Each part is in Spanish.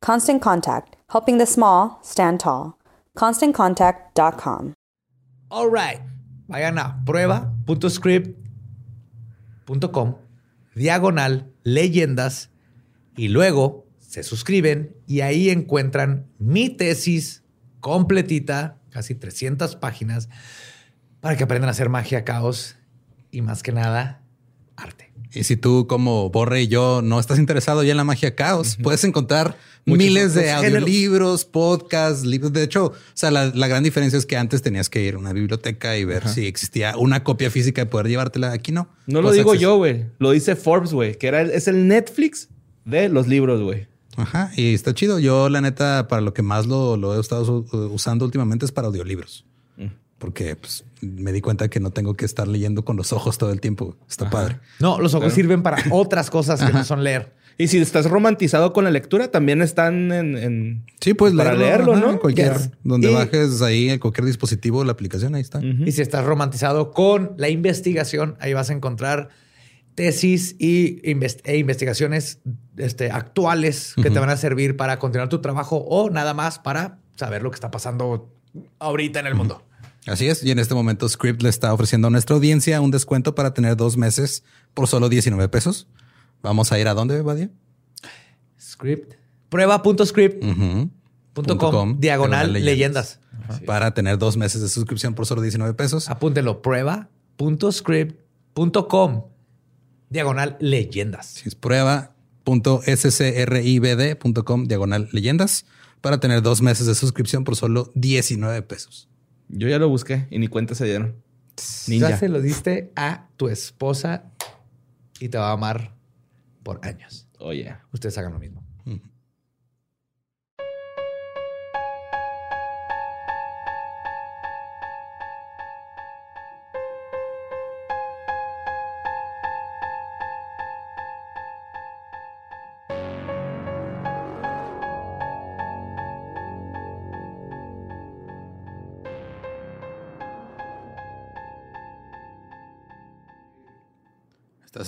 Constant Contact, helping the small stand tall. ConstantContact.com. All right. Vayan a prueba.script.com, diagonal, leyendas, y luego se suscriben y ahí encuentran mi tesis completita, casi 300 páginas, para que aprendan a hacer magia, caos y más que nada, arte. Y si tú, como Borre y yo, no estás interesado ya en la magia caos, puedes encontrar miles de audiolibros, podcasts, libros. De hecho, o sea, la, gran diferencia es que antes tenías que ir a una biblioteca y ver si existía una copia física y poder llevártela. Aquí no. No lo digo yo, güey. Lo dice Forbes, güey, que era, es el Netflix de los libros, güey. Ajá, y está chido. Yo, la neta, para lo que más lo, lo he estado usando últimamente es para audiolibros porque pues, me di cuenta que no tengo que estar leyendo con los ojos todo el tiempo. Está padre. No, los ojos sirven para otras cosas que no son leer. Y si estás romantizado con la lectura, también están en. sí, pues para leerlo, ¿no? Cualquier, donde bajes ahí en cualquier dispositivo, la aplicación, ahí está. Y si estás romantizado con la investigación, ahí vas a encontrar tesis y e investigaciones este, actuales que te van a servir para continuar tu trabajo o nada más para saber lo que está pasando ahorita en el mundo. Así es. Y en este momento Script le está ofreciendo a nuestra audiencia un descuento para tener dos meses por solo 19 pesos. Vamos a ir a dónde, Badia? Script. Prueba.script.com diagonal leyendas. Para tener dos meses de suscripción por solo 19 pesos. Apúntenlo. Prueba.script.com diagonal leyendas. Sí, es prueba.scribd.com diagonal leyendas para tener dos meses de suscripción por solo 19 pesos. Yo ya lo busqué y ni cuenta se dieron. Ya se lo diste a tu esposa y te va a amar por años. Oye. Ustedes hagan lo mismo.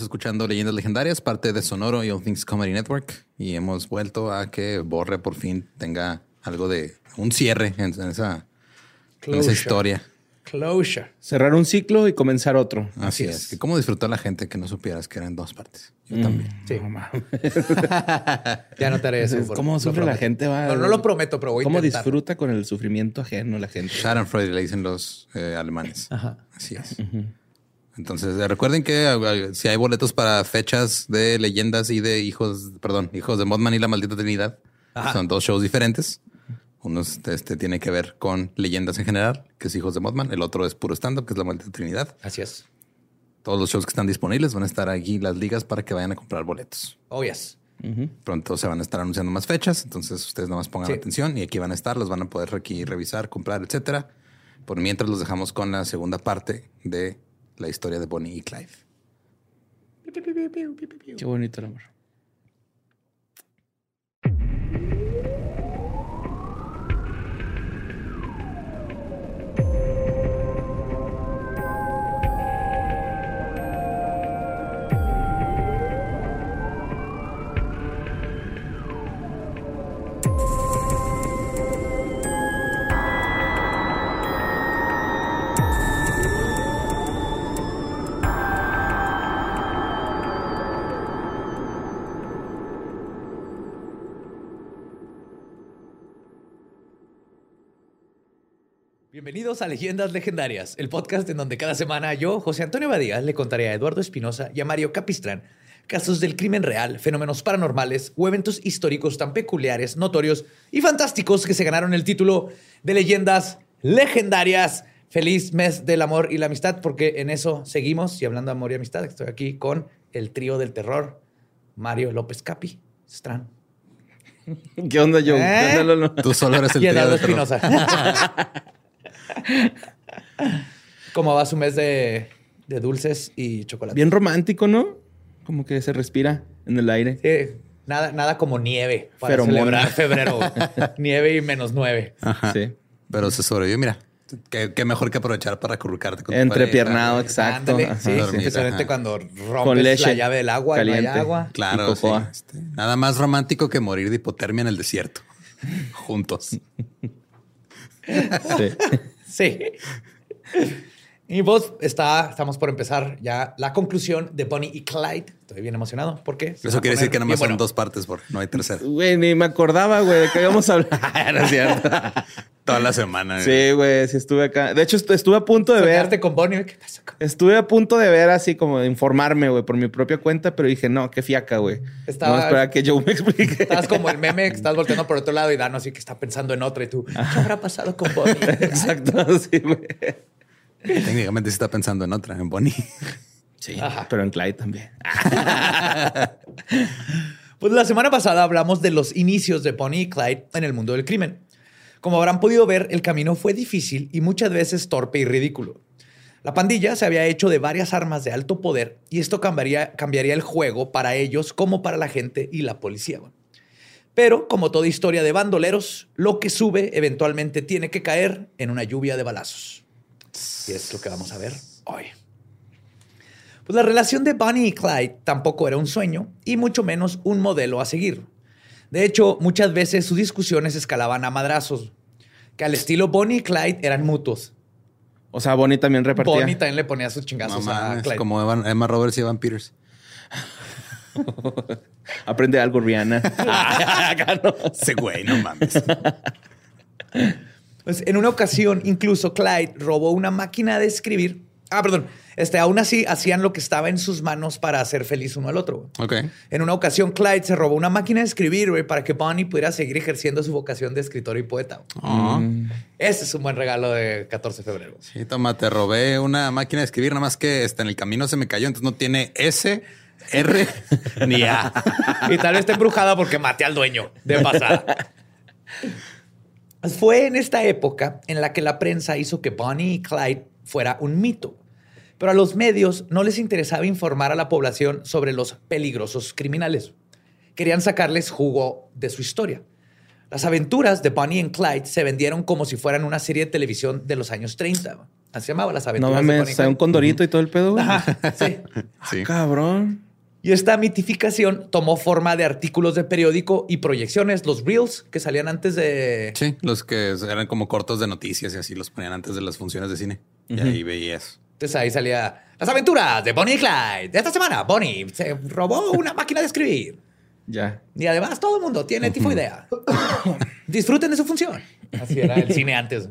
Estás escuchando Leyendas Legendarias, parte de Sonoro y All Things Comedy Network. Y hemos vuelto a que Borre por fin tenga algo de un cierre en, esa, historia. Closure. Cerrar un ciclo y comenzar otro. Así, es. ¿Cómo disfrutó la gente que no supieras que eran dos partes? Yo mm. también. Sí. ya no te haré eso. ¿Cómo sufre la gente? no, lo prometo, pero voy a ¿Cómo disfruta con el sufrimiento ajeno la gente? Schadenfreude le dicen los eh, alemanes. Ajá. Así es. Entonces, eh, recuerden que eh, si hay boletos para fechas de leyendas y de hijos, perdón, hijos de Modman y la maldita Trinidad, son dos shows diferentes. Uno este, tiene que ver con leyendas en general, que es Hijos de Modman. El otro es puro stand-up, que es la maldita Trinidad. Así es. Todos los shows que están disponibles van a estar aquí las ligas para que vayan a comprar boletos. Oh, yes. Pronto se van a estar anunciando más fechas, entonces ustedes nada más pongan Sí. atención y aquí van a estar, los van a poder aquí revisar, comprar, etcétera. Por mientras los dejamos con la segunda parte de la historia de Bonnie y Clyde. Qué bonito el amor. Bienvenidos a Leyendas Legendarias, el podcast en donde cada semana yo, José Antonio Badía, le contaré a Eduardo Espinosa y a Mario Capistrán casos del crimen real, fenómenos paranormales o eventos históricos tan peculiares, notorios y fantásticos que se ganaron el título de Leyendas Legendarias. Feliz mes del amor y la amistad, porque en eso seguimos. Y hablando de amor y amistad, estoy aquí con el trío del terror, Mario López Capi, Strán ¿Qué onda, Joe? ¿Eh? Tú solo eres el y Eduardo de terror. Espinosa. ¿Cómo va su mes de, de dulces y chocolate? Bien romántico, ¿no? Como que se respira en el aire. Sí, nada, nada como nieve para Feromona. celebrar febrero. nieve y menos nueve. Ajá. Sí. Pero se sobrevivió, mira. Qué, qué mejor que aprovechar para acurrucarte con tu Entrepiernado, exacto. Ándale, Ajá, sí, dormir, especialmente cuando rompes leche la llave del agua y no caliente. hay agua. Claro, sí. Este, Nada más romántico que morir de hipotermia en el desierto. Juntos. Sí. Sí. Y vos está, estamos por empezar ya la conclusión de Bonnie y Clyde. Estoy bien emocionado porque Eso a quiere decir que nada más son dos partes, porque no hay tercera. Güey, ni me acordaba, güey, de que habíamos hablado. no es cierto. Toda la semana. Sí, güey, sí estuve acá. De hecho, est- estuve a punto de ver. Con Bonnie. ¿Qué pasó con- Estuve a punto de ver así como de informarme, güey, por mi propia cuenta, pero dije, no, qué fiaca, güey. Estaba- No, espera que Joe me explique. Estabas como el meme que estás volteando por otro lado y Dano así que está pensando en otra y tú, ¿qué habrá pasado con Bonnie? Exacto, sí, güey. Técnicamente sí está pensando en otra, en Bonnie. Sí, Ajá. pero en Clyde también. Pues la semana pasada hablamos de los inicios de Bonnie y Clyde en el mundo del crimen. Como habrán podido ver, el camino fue difícil y muchas veces torpe y ridículo. La pandilla se había hecho de varias armas de alto poder y esto cambiaría, cambiaría el juego para ellos como para la gente y la policía. Pero, como toda historia de bandoleros, lo que sube eventualmente tiene que caer en una lluvia de balazos. Y es lo que vamos a ver hoy. Pues la relación de Bonnie y Clyde tampoco era un sueño y mucho menos un modelo a seguir. De hecho, muchas veces sus discusiones escalaban a madrazos, que al estilo Bonnie y Clyde eran mutuos. O sea, Bonnie también repartía. Bonnie también le ponía sus chingazos a Clyde. como Evan- Emma Roberts y Evan Peters. Aprende algo, Rihanna. Ese güey, no mames. Pues en una ocasión, incluso Clyde robó una máquina de escribir. Ah, perdón. Este, aún así, hacían lo que estaba en sus manos para hacer feliz uno al otro. güey. Ok. En una ocasión, Clyde se robó una máquina de escribir, güey, para que Bonnie pudiera seguir ejerciendo su vocación de escritor y poeta. Ah. Ese es un buen regalo de 14 de febrero. Sí, toma, te robé una máquina de escribir, nada más que este, en el camino se me cayó, entonces no tiene S, R ni A. Y tal vez esté embrujada porque maté al dueño de pasada. Fue en esta época en la que la prensa hizo que Bonnie y Clyde fuera un mito. Pero a los medios no les interesaba informar a la población sobre los peligrosos criminales. Querían sacarles jugo de su historia. Las aventuras de Bonnie y Clyde se vendieron como si fueran una serie de televisión de los años 30. Así llamaba las No aventuras de Bonnie mames, un condorito y todo el pedo. Ajá, sí. Sí. Cabrón. Y esta mitificación tomó forma de artículos de periódico y proyecciones, los reels que salían antes de... Sí, los que eran como cortos de noticias y así los ponían antes de las funciones de cine. Y ahí veías. Entonces ahí salía las aventuras de Bonnie y Clyde. De esta semana, Bonnie se robó una máquina de escribir. Ya. Y además todo el mundo tiene tifoidea. Disfruten de su función. Así era el cine antes.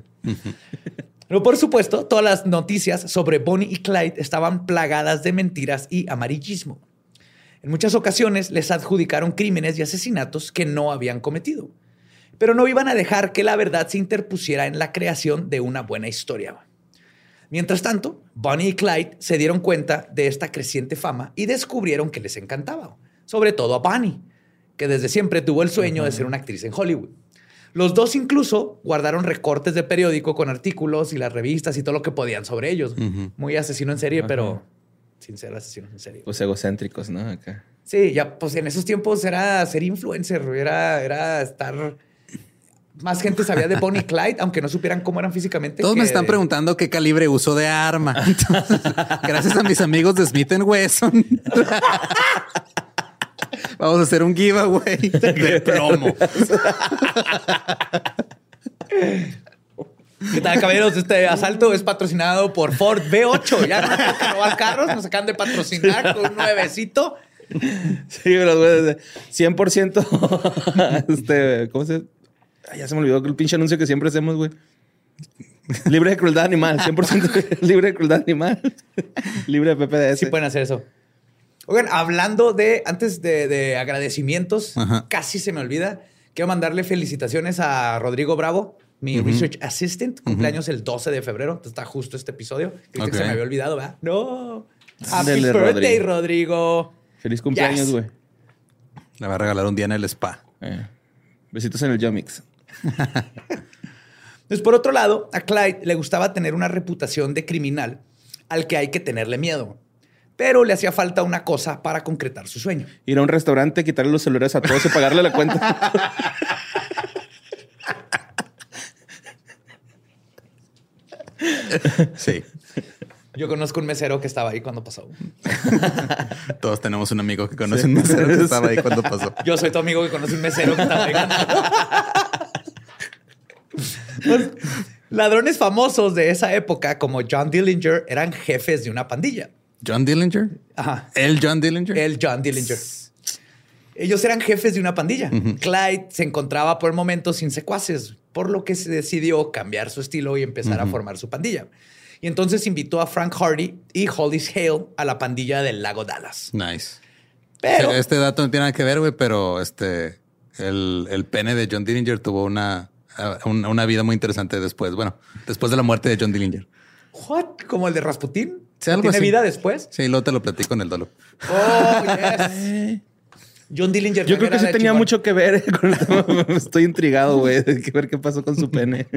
Pero por supuesto, todas las noticias sobre Bonnie y Clyde estaban plagadas de mentiras y amarillismo. En muchas ocasiones les adjudicaron crímenes y asesinatos que no habían cometido. Pero no iban a dejar que la verdad se interpusiera en la creación de una buena historia. Mientras tanto, Bonnie y Clyde se dieron cuenta de esta creciente fama y descubrieron que les encantaba, sobre todo a Bonnie. que desde siempre tuvo el sueño de ser una actriz en Hollywood. Los dos incluso guardaron recortes de periódico con artículos y las revistas y todo lo que podían sobre ellos. Muy asesino en serie, pero sin ser asesino en serie. Pues egocéntricos, ¿no? Acá. Sí, ya pues en esos tiempos era ser influencer, era, era estar... Más gente sabía de Bonnie Clyde, aunque no supieran cómo eran físicamente. Todos me están preguntando qué calibre uso de arma. Entonces, gracias a mis amigos de Smith Wesson. Vamos a hacer un giveaway de plomo. ¿Qué tal, caballeros? Este asalto es patrocinado por Ford B8. Ya no que robar carros, nos acaban de patrocinar con un nuevecito. Sí, pero güey, de 100% este, ¿cómo se? Ay, ya se me olvidó el pinche anuncio que siempre hacemos, güey. Libre de crueldad animal, 100% libre de crueldad animal. libre de PPDS. Sí pueden hacer eso. Oigan, hablando de, antes de, de agradecimientos, Ajá. casi se me olvida. Quiero mandarle felicitaciones a Rodrigo Bravo, mi Research Assistant. Cumpleaños el 12 de febrero. Está justo este episodio. Creí que se me había olvidado, ¿verdad? No. Happy Ándale, birthday, Rodrigo. Rodrigo. Feliz cumpleaños, Yes. güey. Le va a regalar un día en el spa. Eh, Besitos en el Yomix. Entonces, por otro lado, a Clyde le gustaba tener una reputación de criminal al que hay que tenerle miedo. Pero le hacía falta una cosa para concretar su sueño. Ir a un restaurante, quitarle los celulares a todos y pagarle la cuenta. Sí. Yo conozco un mesero que estaba ahí cuando pasó. Todos tenemos un amigo que conoce un mesero que estaba ahí cuando pasó. Yo soy tu amigo que conoce un mesero que estaba ahí. Pues, ladrones famosos de esa época, como John Dillinger, eran jefes de una pandilla. John Dillinger. Ajá. El John Dillinger. El John Dillinger. Ellos eran jefes de una pandilla. Clyde se encontraba por el momento sin secuaces, por lo que se decidió cambiar su estilo y empezar a formar su pandilla. Y entonces invitó a Frank Hardy y Hollis Hale a la pandilla del lago Dallas. Nice. Pero Este dato no tiene nada que ver, güey, pero este el, el pene de John Dillinger tuvo una, una, una vida muy interesante después. Bueno, después de la muerte de John Dillinger. ¿What? ¿Como el de Rasputín? Sí, algo ¿Tiene así. vida después? Sí, luego te lo platico en el dolo. Oh, yes. John Dillinger. Yo creo que sí tenía mucho que ver con el. Estoy intrigado, güey, de que ver qué pasó con su pene.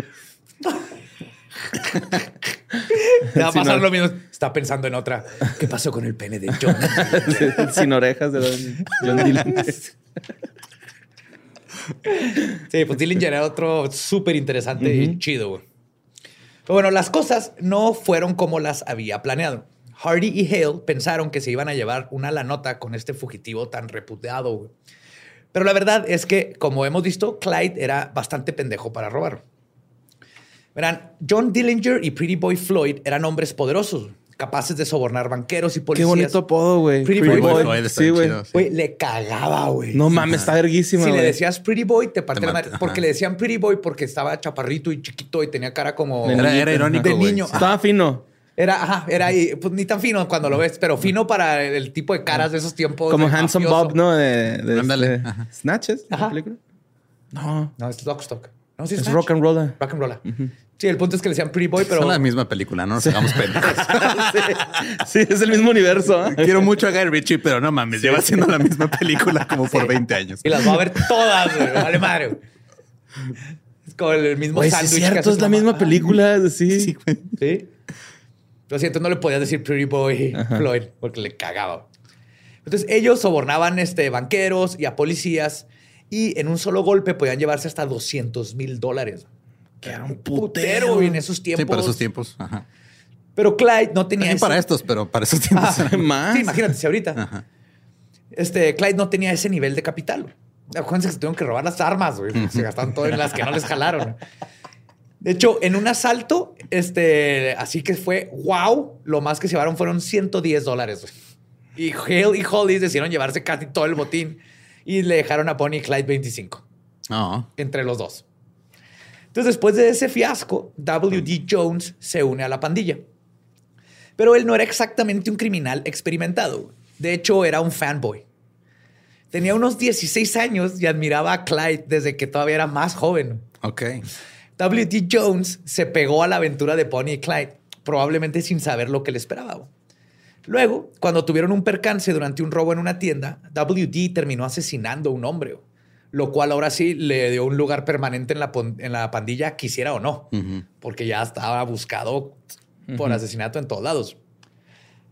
Te va a pasar lo mismo. Está pensando en otra. ¿Qué pasó con el pene de John? Sin orejas de Don John Dylan. Sí, pues Dillinger era otro súper interesante y chido, güey. Pero bueno, las cosas no fueron como las había planeado. Hardy y Hale pensaron que se iban a llevar una la nota con este fugitivo tan reputado, güey. Pero la verdad es que, como hemos visto, Clyde era bastante pendejo para robar. Verán, John Dillinger y Pretty Boy Floyd eran hombres poderosos, capaces de sobornar banqueros y Qué policías. bonito apodo, güey. Pretty Pretty Boy. Boy. Floyd está Sí, güey. sí. Le cagaba, güey. No mames, está verguísima, Si le decías Pretty Boy, te parte Te la madre. Porque ajá. le decían Pretty Boy porque estaba chaparrito y chiquito y tenía cara como... De Era, irónico, De niño. Sí. Estaba fino. Era, ajá, era ahí, pues ni tan fino cuando lo ves, pero fino para el tipo de caras de esos tiempos. Como de Handsome mafioso. Bob, ¿no? De, de Ándale, este- ajá. Snatches, ¿la Ajá. película? No, No, es Lockstock. No, sí, es Snatch. rock and roller. Rock and roll. Sí, el punto es que le decían Pretty Boy, pero... Son la misma película, no nos hagamos pendejos. sí, es el mismo universo. ¿eh? Quiero mucho a Guy Ritchie, pero no mames, lleva haciendo la misma película como por 20 años. Y las va a ver todas, güey. Vale madre, güey. Es como el mismo es sándwich. que cierto, es la mamá. misma película. Sí. Sí, güey. Sí. Lo siento, no le podías decir Pretty Boy Floyd porque le cagaba. Entonces ellos sobornaban este, banqueros y a policías y en un solo golpe podían llevarse hasta 200 mil dólares. Que era un Putero putero. en esos tiempos. Sí, para esos tiempos. Ajá. Pero Clyde no tenía También ese- para estos, pero para esos tiempos. Ah, Más. Sí, imagínate si ahorita. Ajá. Este, Clyde no tenía ese nivel de capital. Acuérdense que se tuvieron que robar las armas, güey. Se gastaron todo en las que no les jalaron. De hecho, en un asalto, este, así que fue wow, lo más que se llevaron fueron 110 dólares. Y Hale y Hollis decidieron llevarse casi todo el botín y le dejaron a Bonnie y Clyde 25 No. entre los dos. Entonces, después de ese fiasco, W.D. Jones se une a la pandilla. Pero él no era exactamente un criminal experimentado. De hecho, era un fanboy. Tenía unos 16 años y admiraba a Clyde desde que todavía era más joven. Ok. W.D. Jones se pegó a la aventura de Bonnie y Clyde, probablemente sin saber lo que le esperaba. Luego, cuando tuvieron un percance durante un robo en una tienda, WD terminó asesinando a un hombre, lo cual ahora sí le dio un lugar permanente en la, en la pandilla, quisiera o no, porque ya estaba buscado por asesinato en todos lados.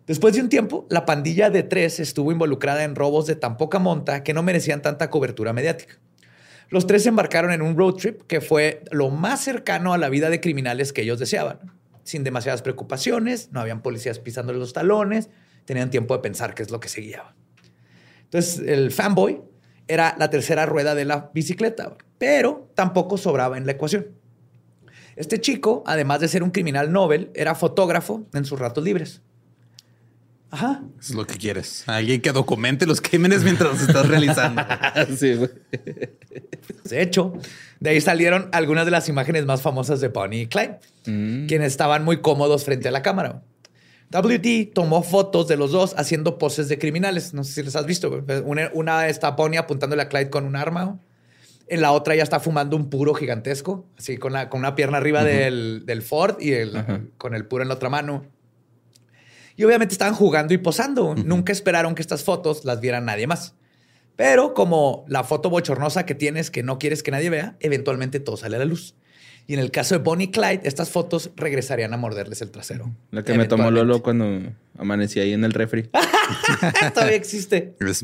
Después de un tiempo, la pandilla de tres estuvo involucrada en robos de tan poca monta que no merecían tanta cobertura mediática. Los tres se embarcaron en un road trip que fue lo más cercano a la vida de criminales que ellos deseaban, sin demasiadas preocupaciones, no habían policías pisándoles los talones, tenían tiempo de pensar qué es lo que se. Entonces, el fanboy era la tercera rueda de la bicicleta, pero tampoco sobraba en la ecuación. Este chico, además de ser un criminal Nobel, era fotógrafo en sus ratos libres. Ajá. es lo que quieres. Alguien que documente los crímenes mientras los estás realizando. sí, güey. De hecho, de ahí salieron algunas de las imágenes más famosas de Bonnie y Clyde, mm. quienes estaban muy cómodos frente a la cámara. WD tomó fotos de los dos haciendo poses de criminales. No sé si les has visto. Una, está Bonnie apuntándole a Clyde con un arma. En la otra ya está fumando un puro gigantesco, así con, la, con una pierna arriba del, Ford y el, con el puro en la otra mano. Y obviamente estaban jugando y posando. Nunca esperaron que estas fotos las viera nadie más. Pero como la foto bochornosa que tienes que no quieres que nadie vea, eventualmente todo sale a la luz. Y en el caso de Bonnie y Clyde, estas fotos regresarían a morderles el trasero. La que me tomó Lolo cuando amanecí ahí en el refri. Todavía existe. Es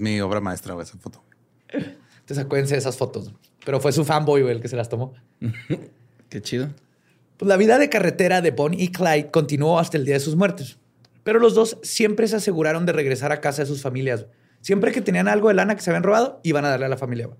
mi, obra maestra esa foto. Entonces acuérdense de esas fotos. Pero fue su fanboy el que se las tomó. Qué chido. Pues la vida de carretera de Bonnie y Clyde continuó hasta el día de sus muertes. Pero los dos siempre se aseguraron de regresar a casa de sus familias. Siempre que tenían algo de lana que se habían robado, iban a darle a la familia.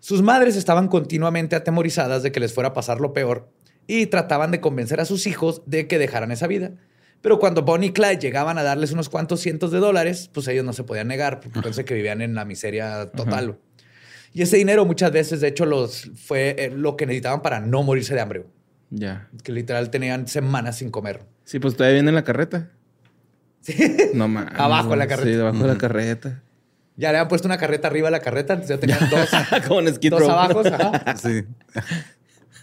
Sus madres estaban continuamente atemorizadas de que les fuera a pasar lo peor y trataban de convencer a sus hijos de que dejaran esa vida. Pero cuando Bonnie y Clyde llegaban a darles unos cuantos cientos de dólares, pues ellos no se podían negar, porque pensé que vivían en la miseria total. Y ese dinero muchas veces, de hecho, los, fue eh, lo que necesitaban para no morirse de hambre. Ya. Que literal tenían semanas sin comer. Sí, pues todavía viene en la carreta. Sí. No mames. abajo de la carreta. Sí, abajo de la carreta. Ya le habían puesto una carreta arriba de la carreta, entonces ya tenían dos. Como en Dos abajo. Sí.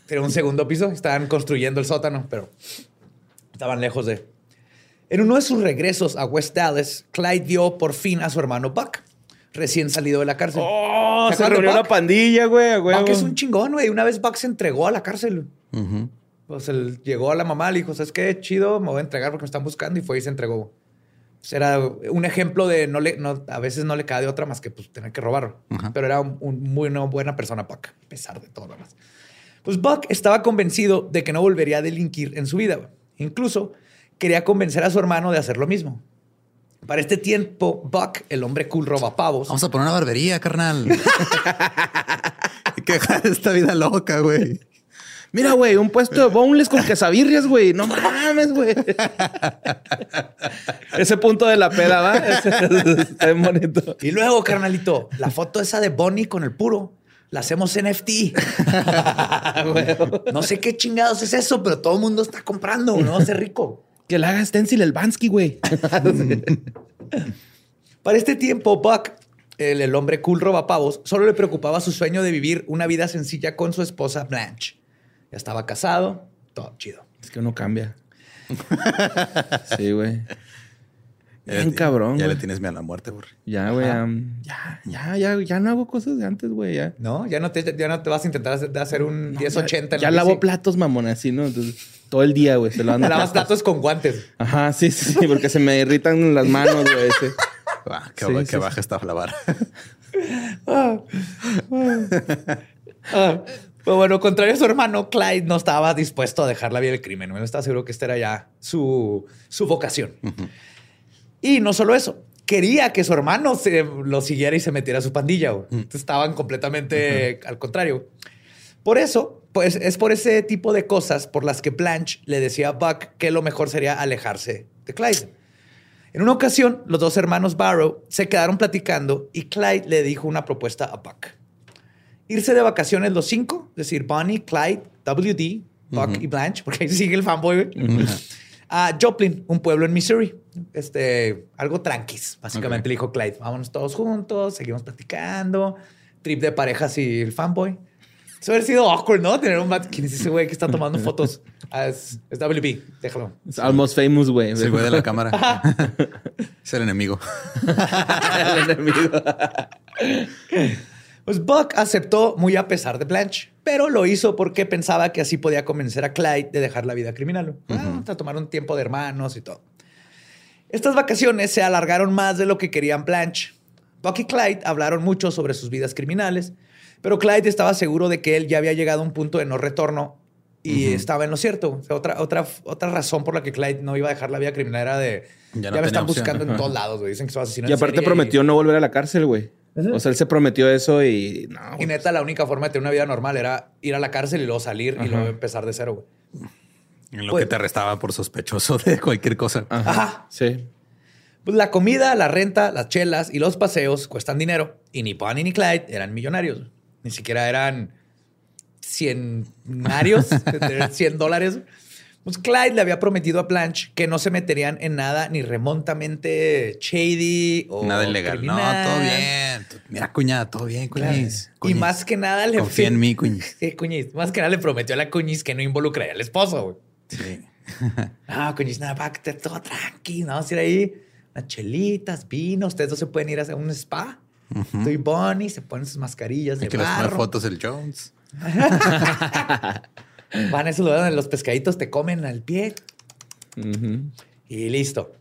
Era un segundo piso. Estaban construyendo el sótano, pero estaban lejos de. En uno de sus regresos a West Dallas, Clyde vio por fin a su hermano Buck, recién salido de la cárcel. ¡Oh! Se, reunió la pandilla, güey. Buck es un chingón, güey. Una vez Buck se entregó a la cárcel. Pues él llegó a la mamá, le dijo, ¿sabes qué? Chido, me voy a entregar porque me están buscando. Y fue y se entregó. Pues era un ejemplo de no le, no, a veces no le cae de otra más que pues, tener que robarlo. Pero era un, muy buena persona, Buck, a pesar de todo lo demás. Pues Buck estaba convencido de que no volvería a delinquir en su vida. Incluso quería convencer a su hermano de hacer lo mismo. Para este tiempo, Buck, el hombre cool roba pavos. Vamos a poner una barbería, carnal. Hay que dejar esta vida loca, güey. Mira, güey, un puesto de boneless con quesabirrias, güey. No mames, güey. Ese punto de la peda, ¿va? Está bien bonito. Y luego, carnalito, la foto esa de Bonnie con el puro. La hacemos NFT. no sé qué chingados es eso, pero todo el mundo está comprando, ¿no? Ser rico. Que la haga Stencil el Bansky, güey. Para este tiempo, Buck, el, el hombre cool robapavos, solo le preocupaba su sueño de vivir una vida sencilla con su esposa Blanche. Ya estaba casado, todo chido. Es que uno cambia. sí, güey. Bien cabrón. Ya le tienes miedo a la muerte, güey. Ya, güey. ya, ya, ya, ya no hago cosas de antes, güey. Ya. No, ya no, te, ya no te vas a intentar hacer, un 1080. Ya, lavo platos, mamón, así, ¿no? Entonces, todo el día, güey. Se lo Lavas platos con guantes. Ajá, sí, sí, sí, porque se me irritan las manos, güey. Ah, qué, baja está la vara. ah, ah. Pero bueno, contrario a su hermano, Clyde no estaba dispuesto a dejar la vida del crimen. No estaba seguro que esta era ya su, su vocación. Y no solo eso, quería que su hermano se lo siguiera y se metiera a su pandilla. Estaban completamente al contrario. Por eso, pues es por ese tipo de cosas por las que Blanche le decía a Buck que lo mejor sería alejarse de Clyde. En una ocasión, los dos hermanos Barrow se quedaron platicando y Clyde le dijo una propuesta a Buck irse de vacaciones los cinco, es decir, Bonnie, Clyde, WD, Buck y Blanche, porque ahí sigue el fanboy, a Joplin, un pueblo en Missouri. Este, algo tranquis, básicamente le dijo Clyde, vámonos todos juntos, seguimos platicando, trip de parejas y el fanboy. Eso hubiera sido awkward, ¿no? Tener un vato. ¿Quién es ese güey que está tomando fotos? Ah, es, es WB. Déjalo. Es almost famous, güey. Es el güey de la cámara. es el enemigo. El enemigo. Pues Buck aceptó muy a pesar de Blanche, pero lo hizo porque pensaba que así podía convencer a Clyde de dejar la vida criminal. Ah, a tomar un tiempo de hermanos y todo. Estas vacaciones se alargaron más de lo que querían Blanche. Buck y Clyde hablaron mucho sobre sus vidas criminales, pero Clyde estaba seguro de que él ya había llegado a un punto de no retorno y estaba en lo cierto. O sea, otra, otra, otra razón por la que Clyde no iba a dejar la vida criminal era de Ya ya, no me están opción. buscando en todos lados, güey. Dicen que soy asesino. Y aparte prometió no volver a la cárcel, güey. O sea, él se prometió eso y no. Y neta, la única forma de tener una vida normal era ir a la cárcel y luego salir y luego empezar de cero, güey. En lo Pues- que te arrestaba por sospechoso de cualquier cosa. Ajá. Ajá. Sí. Pues la comida, la renta, las chelas y los paseos cuestan dinero. Y ni Bonnie ni Clyde eran millonarios. Ni siquiera eran cienarios, de tener 100 dólares. Pues Clyde le había prometido a Blanche que no se meterían en nada ni remontamente shady o Nada ilegal. criminal. No, todo bien. Mira, cuñada, todo bien, Claro. cuñiz. Y Cuñiz. más que nada le Confía en mí, cuñiz. Sí, cuñiz. Más que nada le prometió a la cuñiz que no involucraría al esposo, güey. Sí. No, coño, nada, para que todo tranqui, ¿no? Vamos a ir ahí, unas chelitas, vino. Ustedes dos se pueden ir a hacer un spa. Tú y Bonnie se ponen sus mascarillas de Hay que les tomar barro. fotos el Jones. Van a esos lugares donde los pescaditos te comen al pie y listo.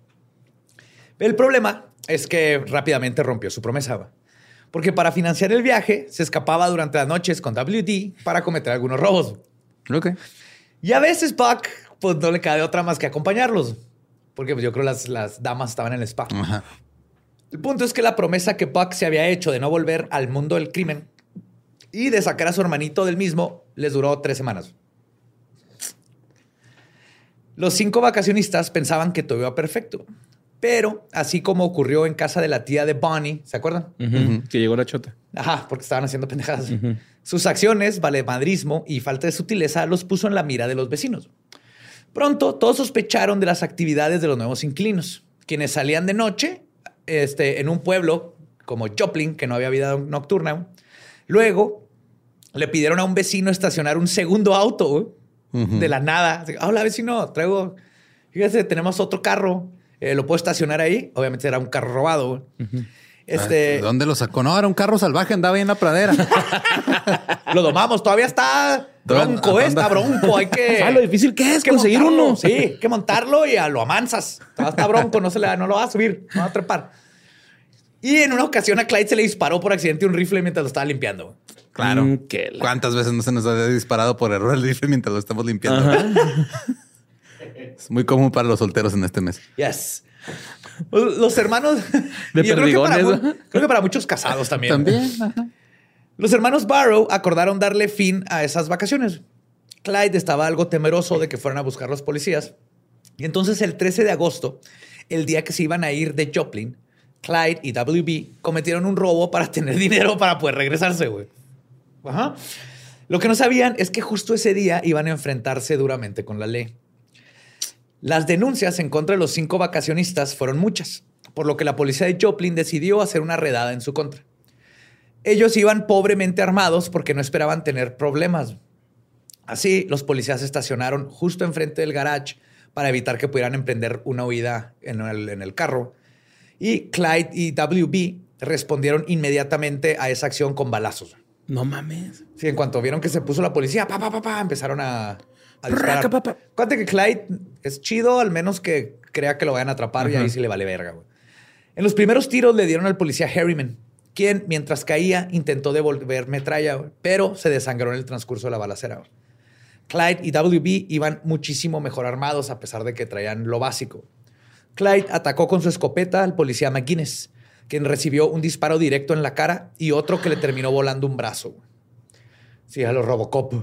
El problema es que rápidamente rompió su promesa. Porque para financiar el viaje, se escapaba durante las noches con WD para cometer algunos robos. Ok. Y a veces Buck, pues no le cabe otra más que acompañarlos. Porque pues, yo creo las, las damas estaban en el spa. Ajá. El punto es que la promesa que Buck se había hecho de no volver al mundo del crimen y de sacar a su hermanito del mismo les duró tres semanas. Los cinco vacacionistas pensaban que todo iba perfecto. Pero, así como ocurrió en casa de la tía de Bonnie, ¿se acuerdan? Que llegó la chota. Ajá, porque estaban haciendo pendejadas. Sus acciones, valemadrismo y falta de sutileza los puso en la mira de los vecinos. Pronto, todos sospecharon de las actividades de los nuevos inquilinos, quienes salían de noche este, en un pueblo como Joplin, que no había vida nocturna. Luego, le pidieron a un vecino estacionar un segundo auto de la nada. Así, Hola, vecino, traigo... Fíjese, tenemos otro carro. eh, ¿Lo puedo estacionar ahí? Obviamente era un carro robado. Este, ¿De dónde lo sacó? No, era un carro salvaje, andaba ahí en la pradera. Lo domamos, todavía está bronco, eh, está bronco. Hay que. ¿Sabes lo difícil que es que conseguir montarlo, uno? Sí, hay que montarlo y a lo amansas. Todavía está bronco, no, se le, no lo va a subir, no va a trepar. Y en una ocasión a Clyde se le disparó por accidente un rifle mientras lo estaba limpiando. Claro. Mm, la- ¿Cuántas veces no se nos ha disparado por error el rifle mientras lo estamos limpiando? es muy común para los solteros en este mes. Yes. Los hermanos. De y yo creo que, para, perdigones, creo que para muchos casados también. También. ajá. Los hermanos Barrow acordaron darle fin a esas vacaciones. Clyde estaba algo temeroso de que fueran a buscar los policías. Y entonces el 13 de agosto, el día que se iban a ir de Joplin, Clyde y WB cometieron un robo para tener dinero para poder regresarse, güey. Lo que no sabían es que justo ese día iban a enfrentarse duramente con la ley. Las denuncias en contra de los cinco vacacionistas fueron muchas, por lo que la policía de Joplin decidió hacer una redada en su contra. Ellos iban pobremente armados porque no esperaban tener problemas. Así, los policías se estacionaron justo enfrente del garage para evitar que pudieran emprender una huida en el, en el carro. Y Clyde y WB respondieron inmediatamente a esa acción con balazos. No mames. Sí, en cuanto vieron que se puso la policía, pa, pa, pa, pa, empezaron a, a disparar. Acuérdate que Clyde es chido, al menos que crea que lo vayan a atrapar y ahí sí le vale verga. güey. En los primeros tiros le dieron al policía Harriman, quien, mientras caía, intentó devolver metralla, güey, pero se desangró en el transcurso de la balacera. güey. Clyde y WB iban muchísimo mejor armados a pesar de que traían lo básico. Clyde atacó con su escopeta al policía McGuinness, quien recibió un disparo directo en la cara y otro que le terminó volando un brazo. Sí, a los Robocop.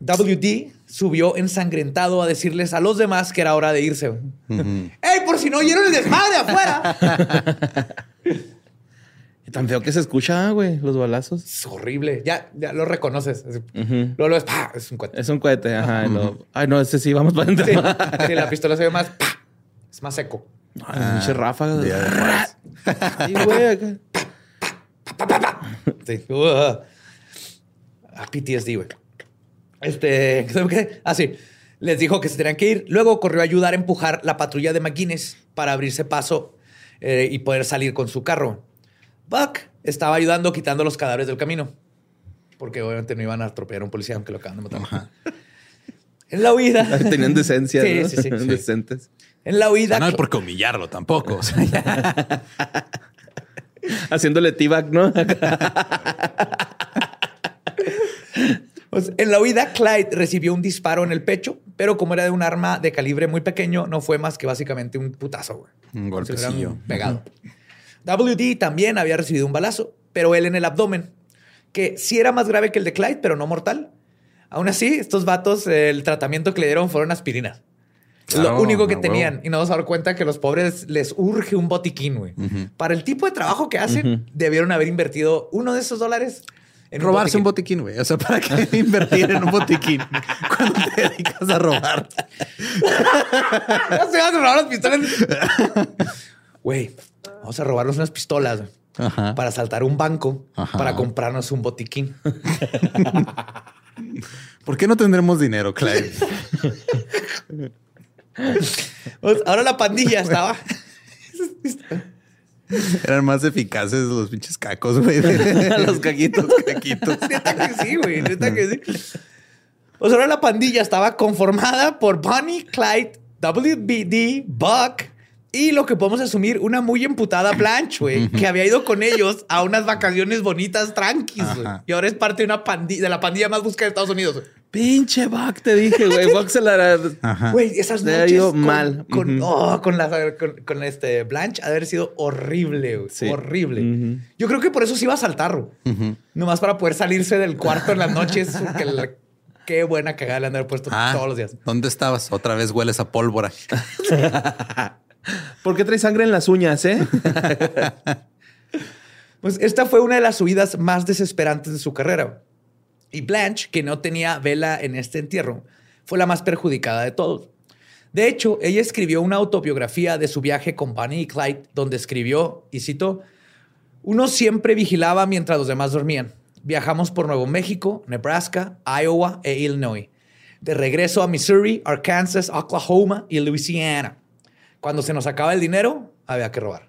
WD subió ensangrentado a decirles a los demás que era hora de irse. Ujú. ¡Ey, por si no oyeron el desmadre afuera! Y Tan feo que se escucha, güey, los balazos. es horrible. Ya, ya lo reconoces. Ujú. Luego lo ves, ¡pah! es un cohete. Es un cohete, ajá. lo- Ay, no, este sí, vamos para adentro. Sí, sí, la pistola se ve más, ¡pah! es más seco. Ay, pinche ráfaga. De Juárez. Ay, güey, acá. Sí. Uh. Ah, PTSD, güey. Este, ¿qué? Ah, sí. Les dijo que se tenían que ir. Luego corrió a ayudar a empujar la patrulla de McGuinness para abrirse paso eh, y poder salir con su carro. Buck estaba ayudando quitando los cadáveres del camino. Porque obviamente no iban a atropellar a un policía aunque lo acaban de matar. En la huida. Tenían decencia. Sí, ¿no? sí, sí. Decentes. En la huida. No hay por qué humillarlo tampoco. o sea, ya. Haciéndole t-back, ¿no? Pues, en la huida, Clyde recibió un disparo en el pecho, pero como era de un arma de calibre muy pequeño, no fue más que básicamente un putazo, güey. Un golpecillo. Pegado. WD también había recibido un balazo, pero él en el abdomen, que sí era más grave que el de Clyde, pero no mortal. Aún así, estos vatos, el tratamiento que le dieron fueron aspirinas. Es lo Claro, único que tenían. huevo. Y nos vamos a dar cuenta que los pobres les urge un botiquín, güey. Para el tipo de trabajo que hacen, debieron haber invertido uno de esos dólares en Robarse un botiquín, güey. O sea, ¿para qué invertir en un botiquín cuando te dedicas a robar? Ya se van a robar las pistolas. Güey, vamos a robarnos unas pistolas Ajá. para saltar un banco Ajá. para comprarnos un botiquín. ¿Por qué no tendremos dinero, Clyde? Pues, ahora la pandilla estaba. Eran más eficaces los pinches cacos, güey. Los caquitos. Los caquitos. Neta que sí, güey. Neta que sí. Pues ahora la pandilla estaba conformada por Bonnie, Clyde, WBD, Buck y lo que podemos asumir, una muy emputada Blanche, güey, que había ido con ellos a unas vacaciones bonitas, tranquis, güey. Y ahora es parte de una pandilla, de la pandilla más buscada de Estados Unidos. güey. Pinche Buck, te dije, güey. Buck se la... Güey, esas Le ha noches ido con, mal. Con, oh, con, la, con, con este Blanche ha de haber sido horrible, güey. Sí. Horrible. Yo creo que por eso se iba a saltar, güey. Nomás para poder salirse del cuarto en las noches. que la- qué buena cagada le han de haber puesto Ah, todos los días. ¿Dónde estabas? Otra vez hueles a pólvora. ¿Por qué trae sangre en las uñas, eh? Pues esta fue una de las subidas más desesperantes de su carrera. Y Blanche, que no tenía vela en este entierro, fue la más perjudicada de todos. De hecho, ella escribió una autobiografía de su viaje con Bonnie y Clyde, donde escribió, y cito, uno siempre vigilaba mientras los demás dormían. Viajamos por Nuevo México, Nebraska, Iowa e Illinois. De regreso a Missouri, Arkansas, Oklahoma y Louisiana. Cuando se nos acaba el dinero, había que robar.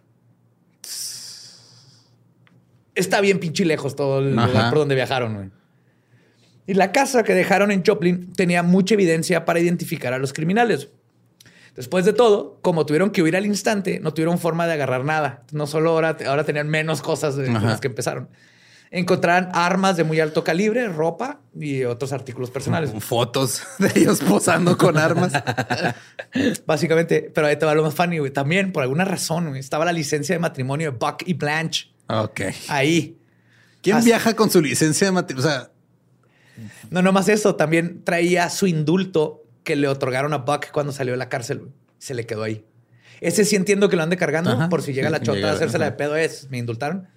Está bien pinche lejos todo el Ajá. lugar por donde viajaron, güey. Y la casa que dejaron en Joplin tenía mucha evidencia para identificar a los criminales. Después de todo, como tuvieron que huir al instante, no tuvieron forma de agarrar nada. No solo ahora, ahora tenían menos cosas de las que empezaron. Encontraron armas de muy alto calibre, ropa y otros artículos personales. Fotos de ellos posando con armas. Básicamente, pero ahí te va lo más funny, güey. También, por alguna razón, güey, estaba la licencia de matrimonio de Buck y Blanche Ok. ahí. ¿Quién viaja con su licencia de matrimonio? O sea, No, no más eso, también traía su indulto que le otorgaron a Buck cuando salió de la cárcel. güey. Se le quedó ahí. Ese sí entiendo que lo ande cargando Ajá. por si llega la chota llega, a hacerse la de ajá. pedo es, me indultaron.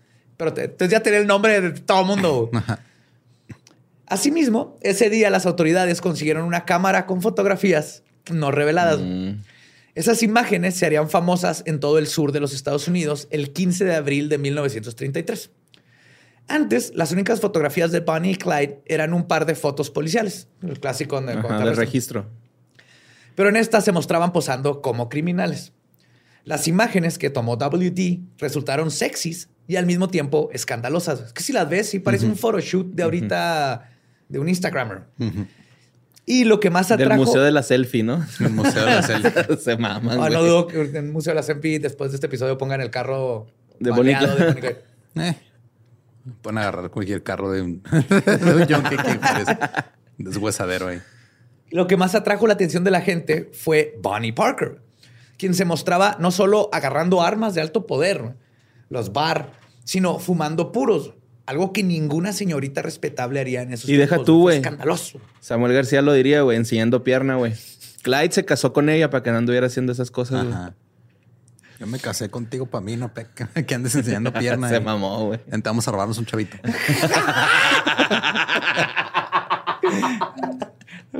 Pero te- entonces ya tenía el nombre de todo el mundo. Asimismo, ese día las autoridades consiguieron una cámara con fotografías no reveladas. güey. Esas imágenes se harían famosas en todo el sur de los Estados Unidos el 15 de abril de 1933. Antes, las únicas fotografías de Bonnie y Clyde eran un par de fotos policiales, el clásico Ajá, de arrestan. registro. Pero en estas se mostraban posando como criminales. Las imágenes que tomó WD resultaron sexys y al mismo tiempo escandalosas. Es que si las ves, sí parece un photoshoot de ahorita de un Instagrammer. Y lo que más Del atrajo... Museo de la Selfie, ¿no? el museo de la selfie. Se maman, Ah, no dudo que en el Museo de la Sempi después de este episodio pongan el carro De Clyde. Eh, Pueden agarrar cualquier carro de un, de un yonke que parece deshuesadero ahí. Lo que más atrajo la atención de la gente fue Bonnie Parker, quien se mostraba no solo agarrando armas de alto poder, los bar, sino fumando puros. Algo que ninguna señorita respetable haría en esos Y deja tiempos. tú, güey. Escandaloso. Samuel García lo diría, güey, enseñando pierna, güey. Clyde se casó con ella para que no anduviera haciendo esas cosas, güey. Ajá. Yo me casé contigo para mí, no peca. Que andes enseñando pierna. Se y mamó, güey. Intentamos a robarnos un chavito.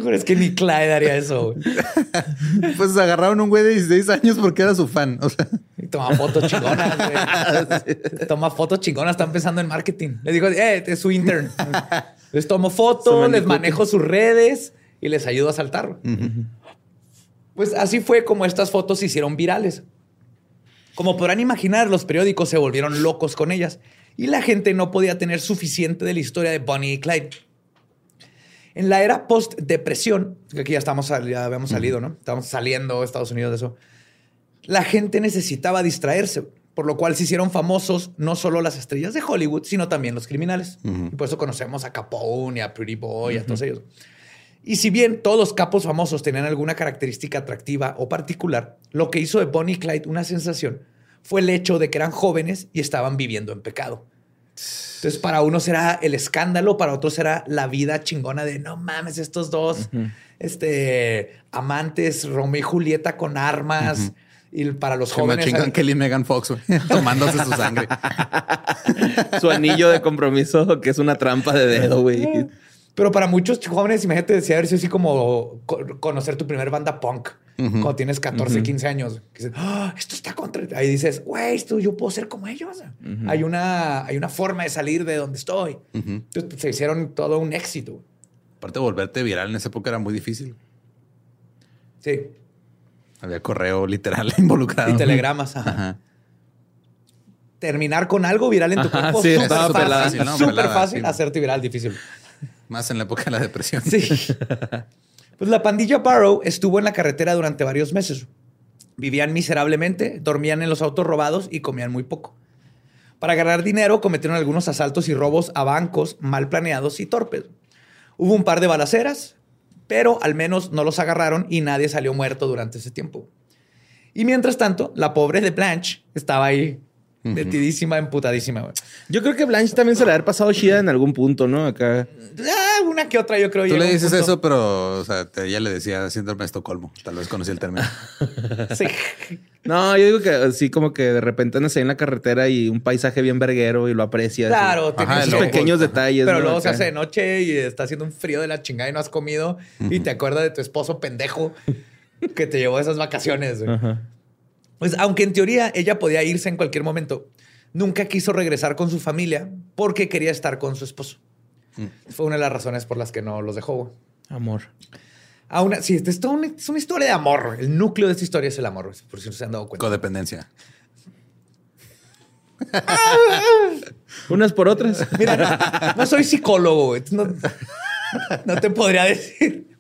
Mejor es que ni Clyde haría eso. güey. Pues agarraron un güey de 16 años porque era su fan. O sea, Y toma fotos chingonas, güey. Toma fotos chingonas, está empezando en marketing. Le digo, eh, es su intern. Les tomo fotos, les manejo sus redes y les ayudo a saltar. Pues así fue como estas fotos se hicieron virales. Como podrán imaginar, los periódicos se volvieron locos con ellas y la gente no podía tener suficiente de la historia de Bonnie y Clyde. En la era post-depresión, que aquí ya, estamos, ya habíamos salido, ¿no? Estamos saliendo de Estados Unidos de eso. La gente necesitaba distraerse, por lo cual se hicieron famosos no solo las estrellas de Hollywood, sino también los criminales. Y por eso conocemos a Capone, a Pretty Boy, a todos ellos. Y si bien todos los capos famosos tenían alguna característica atractiva o particular, lo que hizo de Bonnie y Clyde una sensación fue el hecho de que eran jóvenes y estaban viviendo en pecado. Entonces, para unos era el escándalo, para otros era la vida chingona de no mames, estos dos este, amantes, Romeo y Julieta con armas. Y para los Se jóvenes. me chingan Kelly y Megan Fox, tomándose su sangre. Su anillo de compromiso, que es una trampa de dedo, güey. Pero para muchos jóvenes, imagínate, decía haber sido así como co- conocer tu primer banda punk cuando tienes 14, 15 años. Que dices, "Ah, esto está contra. Ahí dices, güey, esto yo puedo ser como ellos. hay, una, hay una forma de salir de donde estoy. Entonces pues, se hicieron todo un éxito. Aparte, volverte viral en esa época era muy difícil. Sí. Había correo literal involucrado. Y telegramas. ajá. Ajá. Terminar con algo viral en tu Ajá, cuerpo. sí, súper fácil. súper fácil. sí. Hacerte viral, difícil. Más en la época de la depresión. Sí. Pues la pandilla Barrow estuvo en la carretera durante varios meses. Vivían miserablemente, dormían en los autos robados y comían muy poco. Para ganar dinero cometieron algunos asaltos y robos a bancos mal planeados y torpes. Hubo un par de balaceras, pero al menos no los agarraron y nadie salió muerto durante ese tiempo. Y mientras tanto, la pobre de Blanche estaba ahí, metidísima, emputadísima. Yo creo que Blanche también se le haber pasado chida en algún punto, ¿no? Acá. Una que otra, yo creo. Tú le dices punto- eso, pero o sea, te- ella le decía síndrome de Estocolmo. Tal vez conocí el término. Sí. No, yo digo que así como que de repente andas ahí en la carretera y un paisaje bien verguero y lo aprecias. Claro, Y- Ajá, Esos pequeños detalles. Pero ¿no? luego se hace de noche y está haciendo un frío de la chingada y no has comido y te acuerdas de tu esposo pendejo que te llevó a esas vacaciones. güey. Ajá. Pues aunque en teoría ella podía irse en cualquier momento, nunca quiso regresar con su familia porque quería estar con su esposo. Fue una de las razones por las que no los dejó. Amor. Aún así, esto es, toda una, es una historia de amor. El núcleo de esta historia es el amor, por si no se han dado cuenta. Codependencia. Unas por otras. Mira, no soy psicólogo. No, no te podría decir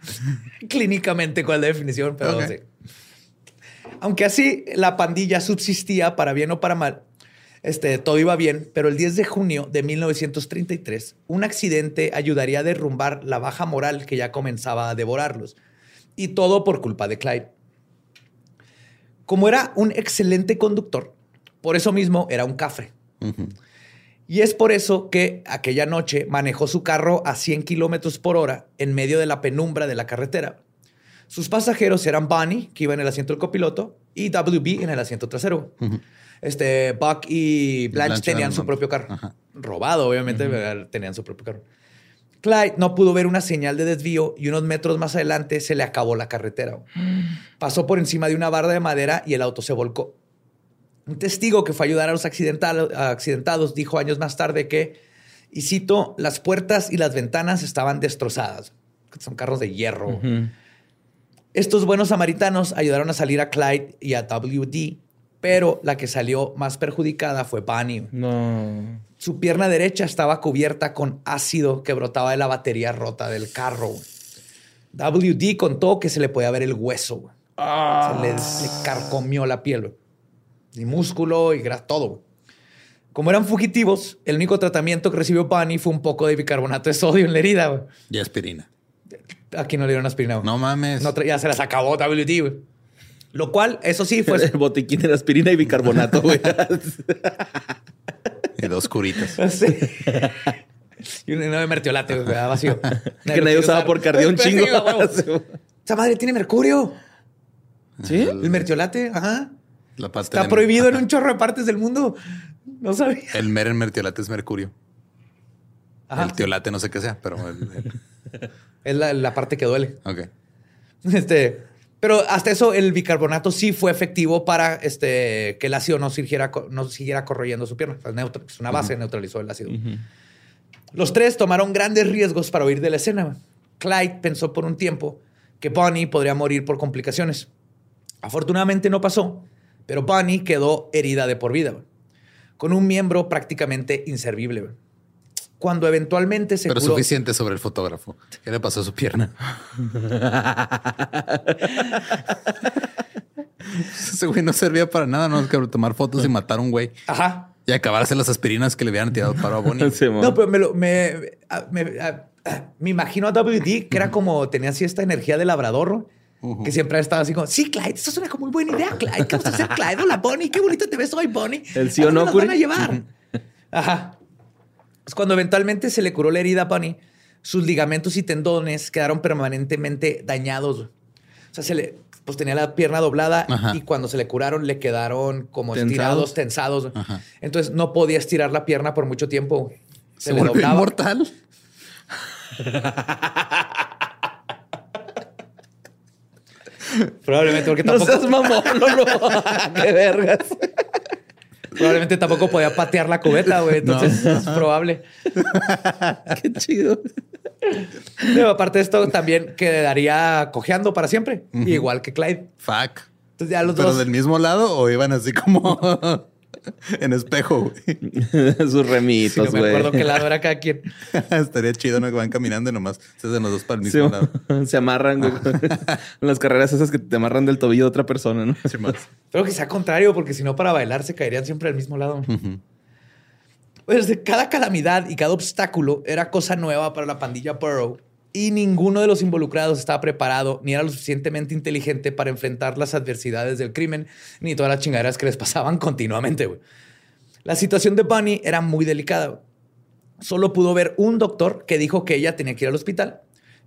clínicamente cuál es la definición, pero sí. Aunque así la pandilla subsistía para bien o para mal, este, todo iba bien, pero el 10 de junio de 1933, un accidente ayudaría a derrumbar la baja moral que ya comenzaba a devorarlos. Y todo por culpa de Clyde. Como era un excelente conductor, por eso mismo era un cafre. Y es por eso que aquella noche manejó su carro a 100 kilómetros por hora en medio de la penumbra de la carretera. Sus pasajeros eran Bonnie, que iba en el asiento del copiloto, y WB en el asiento trasero. Este, Buck y Blanche, Blanche tenían su propio carro. Ajá. Robado, obviamente, tenían su propio carro. Clyde no pudo ver una señal de desvío y unos metros más adelante se le acabó la carretera. Pasó por encima de una barda de madera y el auto se volcó. Un testigo que fue a ayudar a los accidentados dijo años más tarde que, y cito, las puertas y las ventanas estaban destrozadas. Son carros de hierro. Estos buenos samaritanos ayudaron a salir a Clyde y a WD, pero la que salió más perjudicada fue Bunny. No. Su pierna derecha estaba cubierta con ácido que brotaba de la batería rota del carro. WD contó que se le podía ver el hueso. güey. Se le, le carcomió la piel. Y músculo y grasa, todo. Como eran fugitivos, el único tratamiento que recibió Bunny fue un poco de bicarbonato de sodio en la herida. güey. Y aspirina. Aquí no le dieron aspirina. No mames. No ya se las acabó WD. güey. Lo cual, eso sí, fue... el botiquín era aspirina y bicarbonato, güey. Y dos curitas. Sí. Y uno de mertiolate, güey, vacío. que nadie usaba usar. por cardio un chingo. Esa madre tiene mercurio. ¿Sí? El mertiolate, ajá. La pasta Está prohibido en un chorro de partes del mundo. No sabía. El mer en mertiolate es mercurio. Ajá. El tiolate no sé qué sea, pero el- el- Es la, la parte que duele. ok. Este, pero hasta eso, el bicarbonato sí fue efectivo para este, que el ácido no siguiera, no siguiera corroyendo su pierna. Es, una base, neutralizó el ácido. Los tres tomaron grandes riesgos para huir de la escena. Clyde pensó por un tiempo que Bonnie podría morir por complicaciones. Afortunadamente no pasó, pero Bonnie quedó herida de por vida, con un miembro prácticamente inservible. Cuando eventualmente se Pero suficiente sobre el fotógrafo. ¿Qué le pasó a su pierna? Ese güey no servía para nada, no que tomar fotos y matar a un güey. Ajá. Y acabarse las aspirinas que le habían tirado para a Bonnie. no, pero me, lo, me, me, me, imagino a WD que era como tenía así esta energía de labrador, que siempre ha estado así como, sí, Clyde, eso suena como muy buena idea, Clyde. ¿Qué vas a hacer, Clyde? Hola, Bonnie, qué bonito te ves hoy, Bonnie. El sí o no, van a llevar. Ajá. Pues cuando eventualmente se le curó la herida a Bonnie, sus ligamentos y tendones quedaron permanentemente dañados. O sea, se le, pues tenía la pierna doblada y cuando se le curaron le quedaron como estirados, tensados. Entonces no podía estirar la pierna por mucho tiempo. Se, le doblaba. inmortal. Probablemente porque tampoco. No seas mamón, no, Qué vergas. Probablemente tampoco podía patear la cubeta, güey. Entonces es probable. Qué chido. Pero aparte de esto, también quedaría cojeando para siempre. Igual que Clyde. Fuck. Entonces ya los ¿Pero del mismo lado o iban así como en espejo, güey? Sus remitos, güey. me acuerdo que lado era cada quien. Estaría chido, ¿no? Que van caminando y nomás se hacen los dos para el mismo lado. Se amarran, güey. en las carreras esas que te amarran del tobillo de otra persona, ¿no? Pero que sea contrario, porque si no, para bailar se caerían siempre al mismo lado. Pues de cada calamidad y cada obstáculo era cosa nueva para la pandilla Burrow y ninguno de los involucrados estaba preparado ni era lo suficientemente inteligente para enfrentar las adversidades del crimen ni todas las chingaderas que les pasaban continuamente. La situación de Bunny era muy delicada. Solo pudo ver un doctor que dijo que ella tenía que ir al hospital,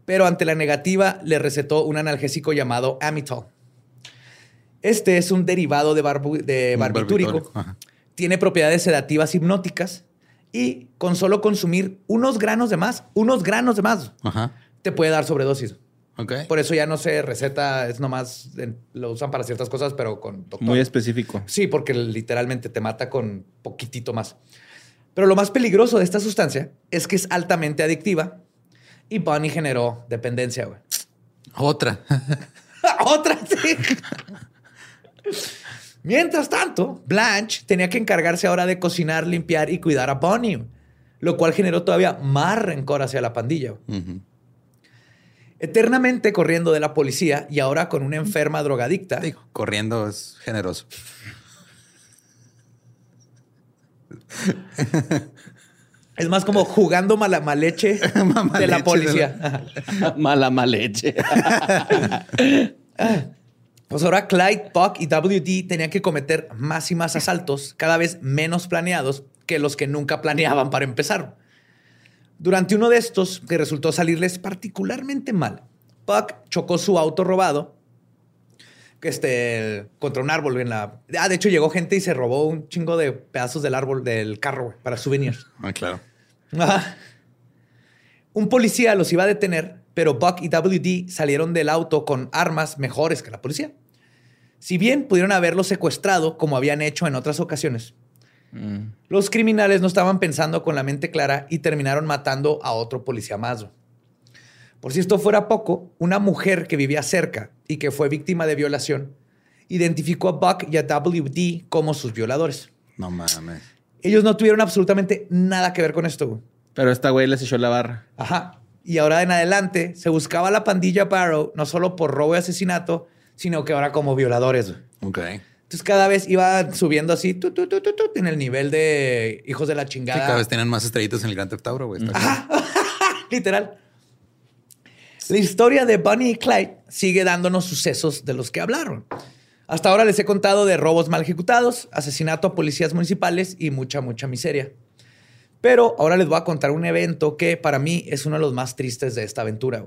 pero ante la negativa le recetó un analgésico llamado Amitol. Este es un derivado de, barbitúrico. Tiene propiedades sedativas hipnóticas y con solo consumir unos granos de más, unos granos de más, te puede dar sobredosis. Okay. Por eso ya no se receta, es nomás, lo usan para ciertas cosas, pero con doctor. Muy específico. Sí, porque literalmente te mata con poquitito más. Pero lo más peligroso de esta sustancia es que es altamente adictiva y Bunny generó dependencia, güey. Otra. Otra, sí. Mientras tanto, Blanche tenía que encargarse ahora de cocinar, limpiar y cuidar a Bonnie, lo cual generó todavía más rencor hacia la pandilla. Eternamente corriendo de la policía y ahora con una enferma drogadicta. corriendo es generoso. Es más como jugando mala maleche de la policía. mala maleche. Pues ahora Clyde, Buck y WD tenían que cometer más y más asaltos, cada vez menos planeados que los que nunca planeaban para empezar. Durante uno de estos, que resultó salirles particularmente mal, Buck chocó su auto robado este, contra un árbol en la... Ah, de hecho llegó gente y se robó un chingo de pedazos del árbol del carro para souvenirs. Ah, claro. Un policía los iba a detener, pero Buck y WD salieron del auto con armas mejores que la policía. Si bien pudieron haberlo secuestrado como habían hecho en otras ocasiones, mm. los criminales no estaban pensando con la mente clara y terminaron matando a otro policía más. Por si esto fuera poco, una mujer que vivía cerca y que fue víctima de violación identificó a Buck y a WD como sus violadores. No mames. Ellos no tuvieron absolutamente nada que ver con esto. Pero esta güey les echó la barra. Ajá. Y ahora en adelante se buscaba la pandilla Barrow no solo por robo y asesinato, sino que ahora como violadores. Ok. Entonces cada vez iba subiendo así en el nivel de hijos de la chingada. cada vez tenían más estrellitas en el Gran Theft güey. Literal. La historia de Bunny y Clyde sigue dándonos sucesos de los que hablaron. Hasta ahora les he contado de robos mal ejecutados, asesinato a policías municipales y mucha, mucha miseria. Pero ahora les voy a contar un evento que para mí es uno de los más tristes de esta aventura.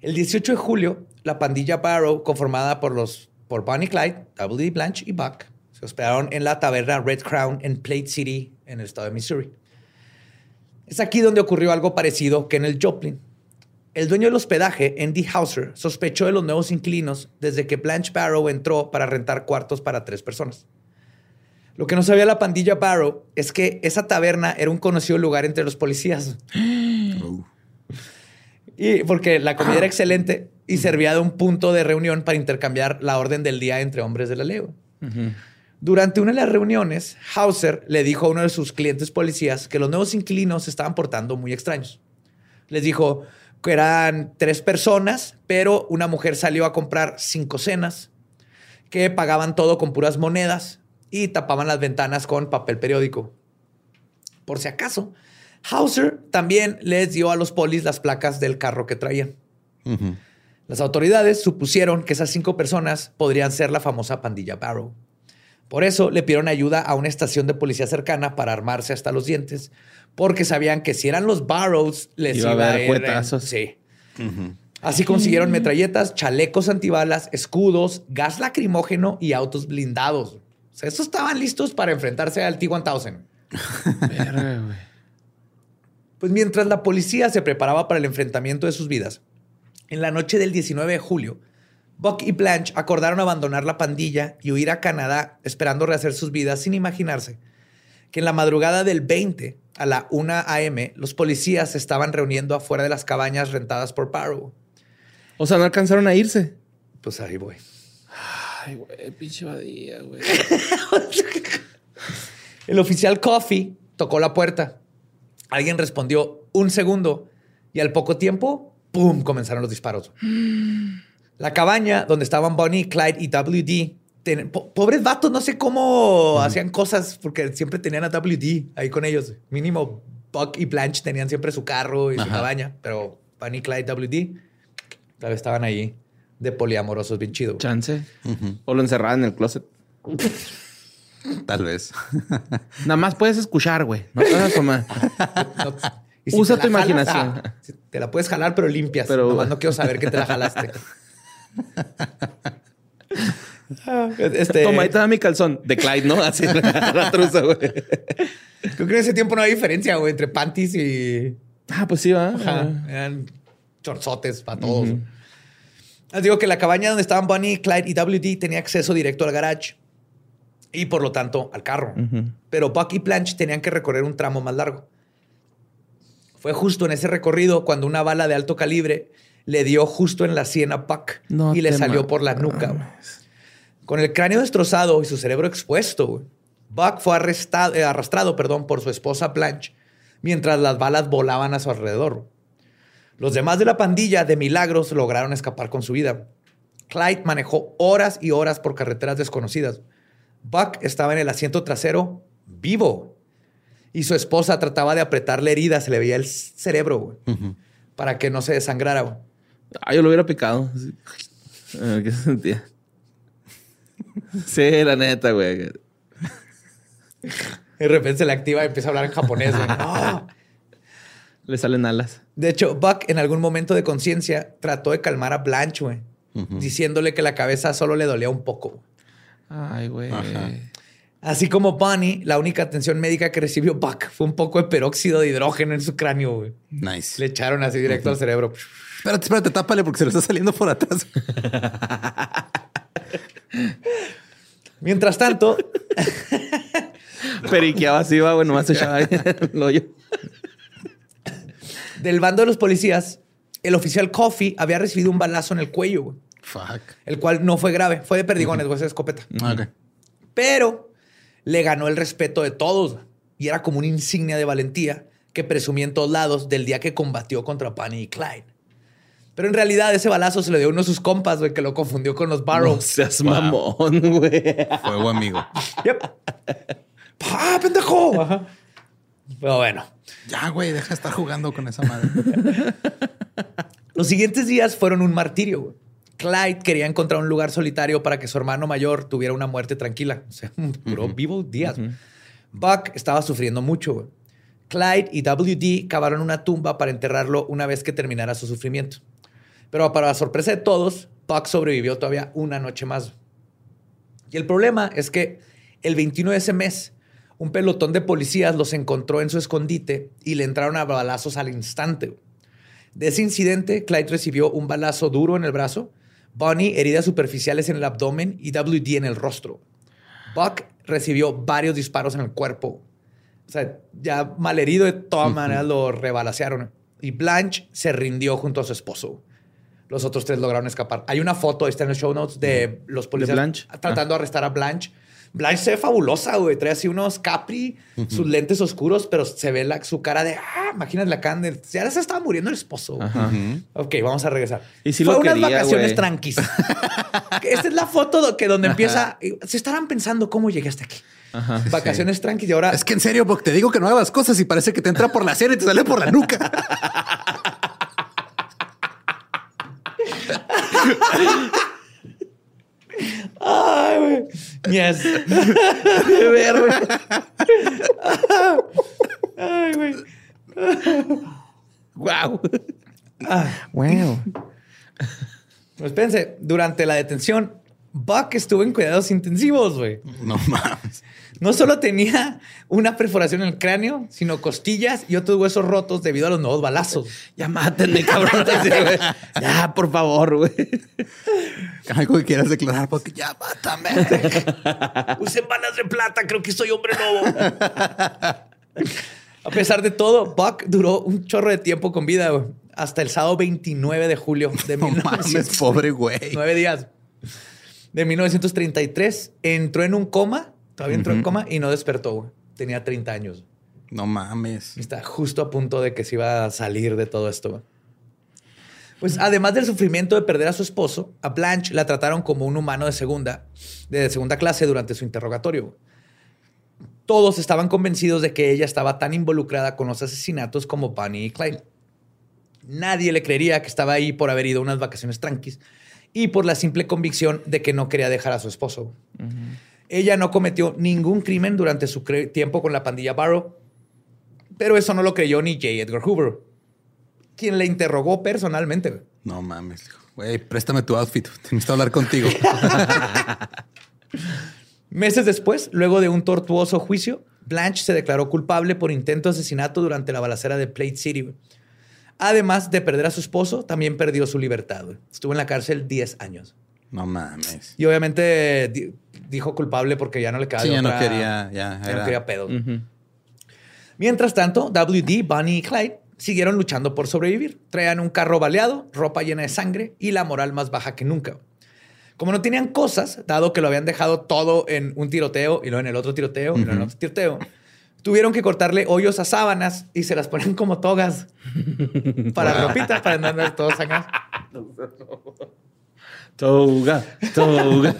El 18 de julio, la pandilla Barrow, conformada por los por Bonnie Clyde, W.D. Blanche y Buck, se hospedaron en la taberna Red Crown en Plate City, en el estado de Missouri. Es aquí donde ocurrió algo parecido que en el Joplin. El dueño del hospedaje, Andy Hauser, sospechó de los nuevos inquilinos desde que Blanche Barrow entró para rentar cuartos para tres personas. Lo que no sabía la pandilla Barrow es que esa taberna era un conocido lugar entre los policías. Y porque la comida era excelente y servía de un punto de reunión para intercambiar la orden del día entre hombres de la ley. Durante una de las reuniones, Hauser le dijo a uno de sus clientes policías que los nuevos inquilinos se estaban portando muy extraños. Les dijo que eran tres personas, pero una mujer salió a comprar cinco cenas, que pagaban todo con puras monedas y tapaban las ventanas con papel periódico. Por si acaso, Hauser también les dio a los polis las placas del carro que traían. Las autoridades supusieron que esas cinco personas podrían ser la famosa pandilla Barrow. Por eso le pidieron ayuda a una estación de policía cercana para armarse hasta los dientes, porque sabían que si eran los Barrows, les Iba iba, a en- cuetazos. Sí. Así consiguieron metralletas, chalecos antibalas, escudos, gas lacrimógeno y autos blindados. O sea, estos estaban listos para enfrentarse al T-1000. Pues mientras la policía se preparaba para el enfrentamiento de sus vidas, en la noche del 19 de julio, Buck y Blanche acordaron abandonar la pandilla y huir a Canadá esperando rehacer sus vidas sin imaginarse que en la madrugada del 20 a la 1 a.m. los policías se estaban reuniendo afuera de las cabañas rentadas por Barrow. O sea, no alcanzaron a irse. Pues ahí voy. Ay, güey, pinche badía, güey. El oficial Coffee tocó la puerta. Alguien respondió un segundo y al poco tiempo, ¡pum! comenzaron los disparos. La cabaña donde estaban Bonnie, Clyde y WD. ten- po- pobres vatos, no sé cómo hacían cosas porque siempre tenían a WD ahí con ellos. Mínimo Buck y Blanche tenían siempre su carro y su cabaña, pero Bonnie, Clyde, WD tal vez estaban ahí de poliamorosos bien chido. Chance. O lo encerraban en el closet. Tal vez. Nada más puedes escuchar, güey. No te vas a asomar. No- y Usa tu jalas, imaginación. ah, si te la puedes jalar, pero limpias. Pero- Nomás no quiero saber que te la jalaste. Este, Toma, ahí te da mi calzón. De Clyde, ¿no? Así la truza, güey. Creo que en ese tiempo no había diferencia, güey, entre panties y. Ah, pues sí, va. Ajá, eran chorzotes para todos. Les digo que la cabaña donde estaban Bunny, Clyde y WD tenía acceso directo al garage y por lo tanto al carro. Pero Buck y Blanche tenían que recorrer un tramo más largo. Fue justo en ese recorrido cuando una bala de alto calibre le dio justo en la sien a Buck No y le salió por la nuca. Con el cráneo destrozado y su cerebro expuesto, Buck fue arrestado, eh, arrastrado perdón, por su esposa Blanche mientras las balas volaban a su alrededor. Los demás de la pandilla de milagros lograron escapar con su vida. Clyde manejó horas y horas por carreteras desconocidas. Buck estaba en el asiento trasero vivo y su esposa trataba de apretar la herida, se le veía el cerebro güey, para que no se desangrara. güey. Ah, yo lo hubiera picado. Ah, ¿Qué se sentía? Sí, la neta, güey. De repente se le activa y empieza a hablar en japonés. güey. ¡Ah! Le salen alas. De hecho, Buck en algún momento de conciencia trató de calmar a Blanche, güey, diciéndole que la cabeza solo le dolía un poco. Ay, güey. Así como Bonnie, la única atención médica que recibió Buck fue un poco de peróxido de hidrógeno en su cráneo. güey. Nice. Le echaron así directo al cerebro. Espérate, espérate, tápale porque se le está saliendo por atrás. Mientras tanto, Periqueaba así, va, bueno, más echaba el hoyo. del bando de los policías, el oficial Coffee había recibido un balazo en el cuello, güey, Fuck. el cual no fue grave, fue de perdigones, güey, esa escopeta. Ok. Pero le ganó el respeto de todos y era como una insignia de valentía que presumía en todos lados del día que combatió contra Bunny y Clyde. Pero en realidad ese balazo se le dio a uno de sus compas, güey, que lo confundió con los No Barrows. seas mamón, güey. Fuego amigo. Yep. ¡Ah, pendejo! Ajá. Pero bueno, Ya, güey, deja de estar jugando con esa madre. los siguientes días fueron un martirio. güey. Clyde quería encontrar un lugar solitario para que su hermano mayor tuviera una muerte tranquila. O sea, duró vivo días. Buck estaba sufriendo mucho. güey. Clyde y WD cavaron una tumba para enterrarlo una vez que terminara su sufrimiento. Pero para la sorpresa de todos, Buck sobrevivió todavía una noche más. Y el problema es que el 21 de ese mes, un pelotón de policías los encontró en su escondite y le entraron a balazos al instante. De ese incidente, Clyde recibió un balazo duro en el brazo, Bonnie heridas superficiales en el abdomen y WD en el rostro. Buck recibió varios disparos en el cuerpo. O sea, ya malherido de todas maneras lo rebalacearon. Y Blanche se rindió junto a su esposo. Los otros tres lograron escapar. Hay una foto, está en los show notes, de los policías Blanche? tratando de arrestar a Blanche. Blanche se ve fabulosa, güey. Trae así unos capri, sus lentes oscuros, pero se ve la, su cara de, ah, imagínate la cara de, ya se estaba muriendo el esposo. Ajá. Ok, vamos a regresar. Y sí Fue lo unas quería, vacaciones güey. tranquis. Esta es la foto que donde empieza. Se estarán pensando cómo llegué hasta aquí. Ajá. Vacaciones tranquis y ahora. Es que en serio, porque te digo que no hagas cosas y parece que te entra por la sierra y te sale por la nuca. Ay, güey. Yes. De ver, güey. Ay, güey. Wow. Wow. Pues espérense, durante la detención, Buck estuvo en cuidados intensivos, güey. No mames. No solo tenía una perforación en el cráneo, sino costillas y otros huesos rotos debido a los nuevos balazos. Ya mátenme, cabrón. Ya, por favor, güey. Algo que quieras declarar, porque ya mátame. Usen balas de plata, creo que soy hombre lobo. A pesar de todo, Buck duró un chorro de tiempo con vida, güey, hasta el sábado 29 de julio de No mames, 1900. pobre güey. Nueve días. De 1933. Entró en un coma, todavía entró en coma y no despertó, güey. Tenía 30 años. No mames. Y Está justo a punto de que se iba a salir de todo esto. güey. Pues además del sufrimiento de perder a su esposo, a Blanche la trataron como un humano de segunda, de segunda clase durante su interrogatorio. Todos estaban convencidos de que ella estaba tan involucrada con los asesinatos como Bonnie y Clyde. Nadie le creería que estaba ahí por haber ido a unas vacaciones tranquis y por la simple convicción de que no quería dejar a su esposo. Ella no cometió ningún crimen durante su tiempo con la pandilla Barrow, pero eso no lo creyó ni J. Edgar Hoover, quien le interrogó personalmente. No mames. Güey, préstame tu outfit. Necesito hablar contigo. Meses después, luego de un tortuoso juicio, Blanche se declaró culpable por intento de asesinato durante la balacera de Plate City. Además de perder a su esposo, también perdió su libertad. Estuvo en la cárcel 10 años. No mames. Y obviamente dijo culpable porque ya no le quedaba Sí, de ya no otra- quería, ya ya no quería pedo. Mientras tanto, WD, Bonnie y Clyde siguieron luchando por sobrevivir. Traían un carro baleado, ropa llena de sangre y la moral más baja que nunca. Como no tenían cosas, dado que lo habían dejado todo en un tiroteo y luego en el otro tiroteo y luego en el otro tiroteo, tuvieron que cortarle hoyos a sábanas y se las ponen como togas para ropita, para no andar todos acá. Toga, toga.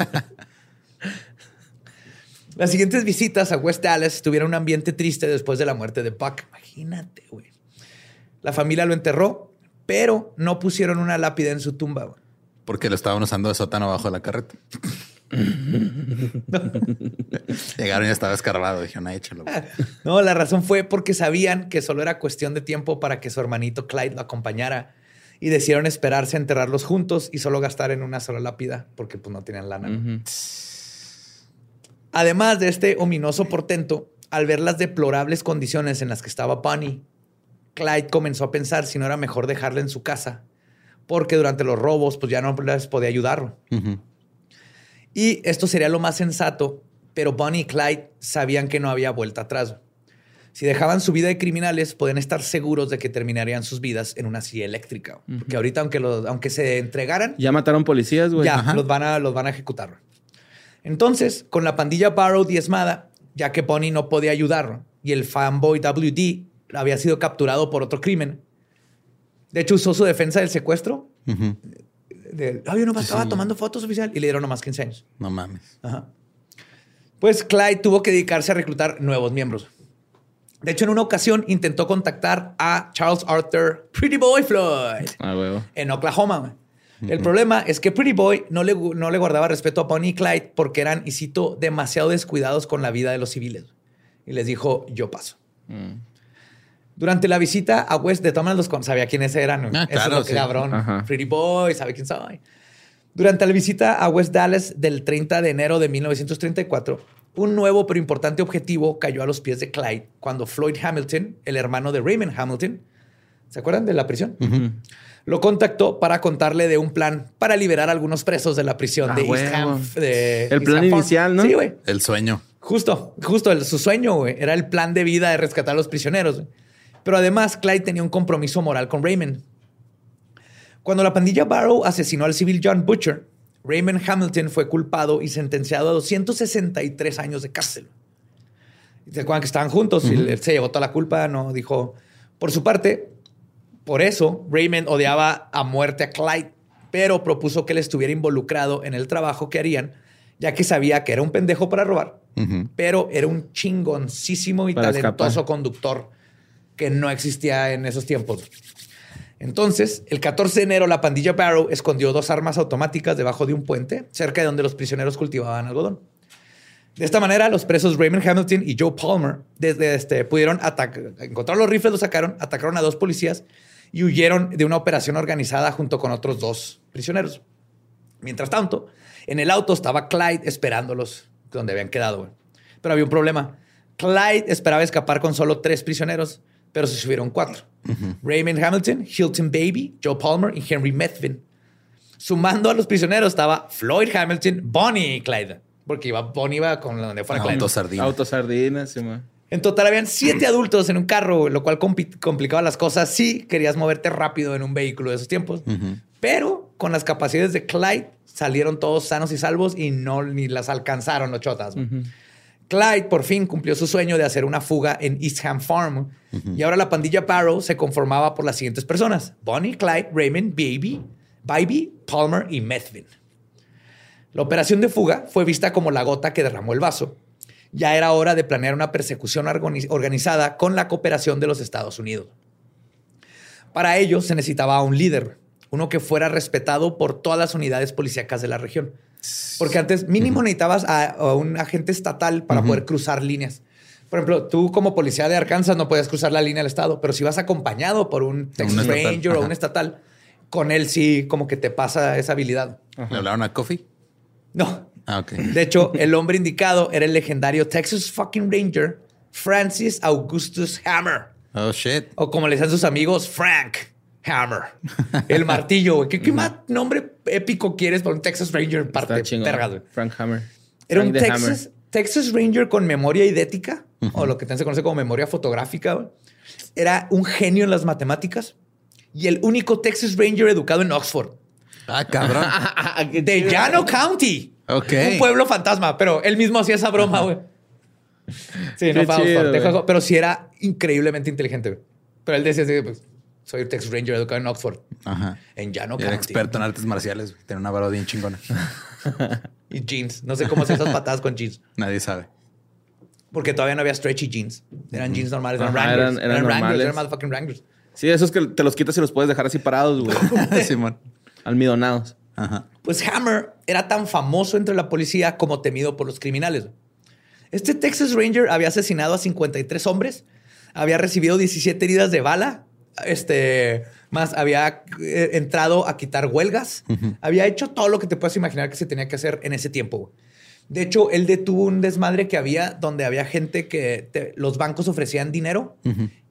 Las siguientes visitas a West Dallas tuvieron un ambiente triste después de la muerte de Buck. Imagínate, güey. La familia lo enterró, pero no pusieron una lápida en su tumba. güey. Porque lo estaban usando de sótano abajo de la carreta. Llegaron y ya estaba escarbado. Dijeron, "Ay, échalo. güey". No, la razón fue porque sabían que solo era cuestión de tiempo para que su hermanito Clyde lo acompañara y decidieron esperarse a enterrarlos juntos y solo gastar en una sola lápida porque pues no tenían lana. Además de este ominoso portento, al ver las deplorables condiciones en las que estaba Bunny, Clyde comenzó a pensar si no era mejor dejarla en su casa, porque durante los robos pues ya no les podía ayudar. Ujú. Y esto sería lo más sensato, pero Bonnie y Clyde sabían que no había vuelta atrás. Si dejaban su vida de criminales, podían estar seguros de que terminarían sus vidas en una silla eléctrica. Porque ahorita, aunque, los, aunque se entregaran, Ya mataron policías, güey. ya Ajá. los van, a, los van a ejecutar. Entonces, con la pandilla Barrow diezmada, ya que Bonnie no podía ayudar y el fanboy WD había sido capturado por otro crimen, de hecho usó su defensa del secuestro. Ujú. De, "Ay, yo nomás estaba tomando fotos oficial y le dieron nomás 15 años. No mames. Ajá. Pues Clyde tuvo que dedicarse a reclutar nuevos miembros. De hecho, en una ocasión intentó contactar a Charles Arthur Pretty Boy Floyd Ah, en Oklahoma. El problema es que Pretty Boy no le, no le guardaba respeto a Bonnie y Clyde porque eran, y cito, demasiado descuidados con la vida de los civiles. Y les dijo, yo paso. Mm. Durante la visita a West de los con sabía quiénes eran. Ah, Eso es lo que sí. cabrón. Ajá. Pretty Boy, sabe quién soy. Durante la visita a West Dallas del 30 de enero de 1934, un nuevo pero importante objetivo cayó a los pies de Clyde cuando Floyd Hamilton, el hermano de Raymond Hamilton, ¿se acuerdan de la prisión? Lo contactó para contarle de un plan para liberar a algunos presos de la prisión Ah, de East huevo. Ham. de El East plan Ham inicial, ¿no? Sí, güey. El sueño. Justo, justo el- su sueño, güey, era el plan de vida de rescatar a los prisioneros. güey. Pero además, Clyde tenía un compromiso moral con Raymond. Cuando la pandilla Barrow asesinó al civil John Butcher, Raymond Hamilton fue culpado y sentenciado a 263 años de cárcel. ¿Se acuerdan que estaban juntos? Y él se llevó toda la culpa, no dijo. Por su parte, por eso, Raymond odiaba a muerte a Clyde, pero propuso que él estuviera involucrado en el trabajo que harían, ya que sabía que era un pendejo para robar, pero era un chingoncísimo y Para talentoso escapar. conductor que no existía en esos tiempos. Entonces, el 14 de enero, la pandilla Barrow escondió dos armas automáticas debajo de un puente cerca de donde los prisioneros cultivaban algodón. De esta manera, los presos Raymond Hamilton y Joe Palmer desde este, pudieron atacar, encontrar los rifles, los sacaron, atacaron a dos policías y huyeron de una operación organizada junto con otros dos prisioneros. Mientras tanto, en el auto estaba Clyde esperándolos donde habían quedado. güey. Pero había un problema. Clyde esperaba escapar con solo tres prisioneros, pero se subieron cuatro. Raymond Hamilton, Hilton Baby, Joe Palmer y Henry Methvin. Sumando a los prisioneros estaba Floyd Hamilton, Bonnie y Clyde. Porque iba, Bonnie iba con donde fuera Clyde. Autosardina. Autosardinas, sí, man. En total habían siete adultos en un carro, lo cual complicaba las cosas si querías moverte rápido en un vehículo de esos tiempos. Pero con las capacidades de Clyde salieron todos sanos y salvos y no ni las alcanzaron los chotas. Clyde por fin cumplió su sueño de hacer una fuga en Eastham Farm. Y ahora la pandilla Barrow se conformaba por las siguientes personas. Bonnie, Clyde, Raymond, Baby, Baby, Palmer y Methvin. La operación de fuga fue vista como la gota que derramó el vaso. Ya era hora de planear una persecución organi- organizada con la cooperación de los Estados Unidos. Para ello se necesitaba un líder, uno que fuera respetado por todas las unidades policíacas de la región. Porque antes mínimo necesitabas a, a un agente estatal para poder cruzar líneas. Por ejemplo, tú como policía de Arkansas no podías cruzar la línea del estado, pero si vas acompañado por un Texas Ranger o ajá. un estatal, con él sí como que te pasa esa habilidad. ¿Le hablaron a Coffee? No. Ah. De hecho, el hombre indicado era el legendario Texas fucking Ranger Francis Augustus Hammer. Oh, shit. O como le decían sus amigos, Frank Hammer. El martillo, güey. ¿Qué, qué más nombre épico quieres para un Texas Ranger parte güey? Frank Hammer. Era Frank un Texas, Texas Ranger con memoria idética, o lo que también se conoce como memoria fotográfica. güey. Era un genio en las matemáticas y el único Texas Ranger educado en Oxford, Ah, cabrón. Hammer. de Llano County. Ok. Un pueblo fantasma, pero él mismo hacía esa broma, güey. Sí, no Qué fue güey. Texas, pero sí era increíblemente inteligente. güey. Pero él decía así, pues, soy Texas Ranger educado en Oxford, Ajá. en Llano Era experto en artes marciales. güey. Tiene una vara bien chingona. Y jeans. No sé cómo hacer esas patadas con jeans. Nadie sabe. Porque todavía no había stretchy jeans. Eran jeans normales, eran Ajá, Wranglers. eran- eran Wranglers, normales. eran motherfucking Wranglers. Sí, esos que te los quitas y los puedes dejar así parados, güey. Simón. Almidonados. Ajá. Pues Hammer era tan famoso entre la policía como temido por los criminales. Este Texas Ranger había asesinado a 53 hombres, había recibido 17 heridas de bala, este, más había eh, entrado a quitar huelgas, había hecho todo lo que te puedes imaginar que se tenía que hacer en ese tiempo. De hecho, él detuvo un desmadre que había donde había gente que te- los bancos ofrecían dinero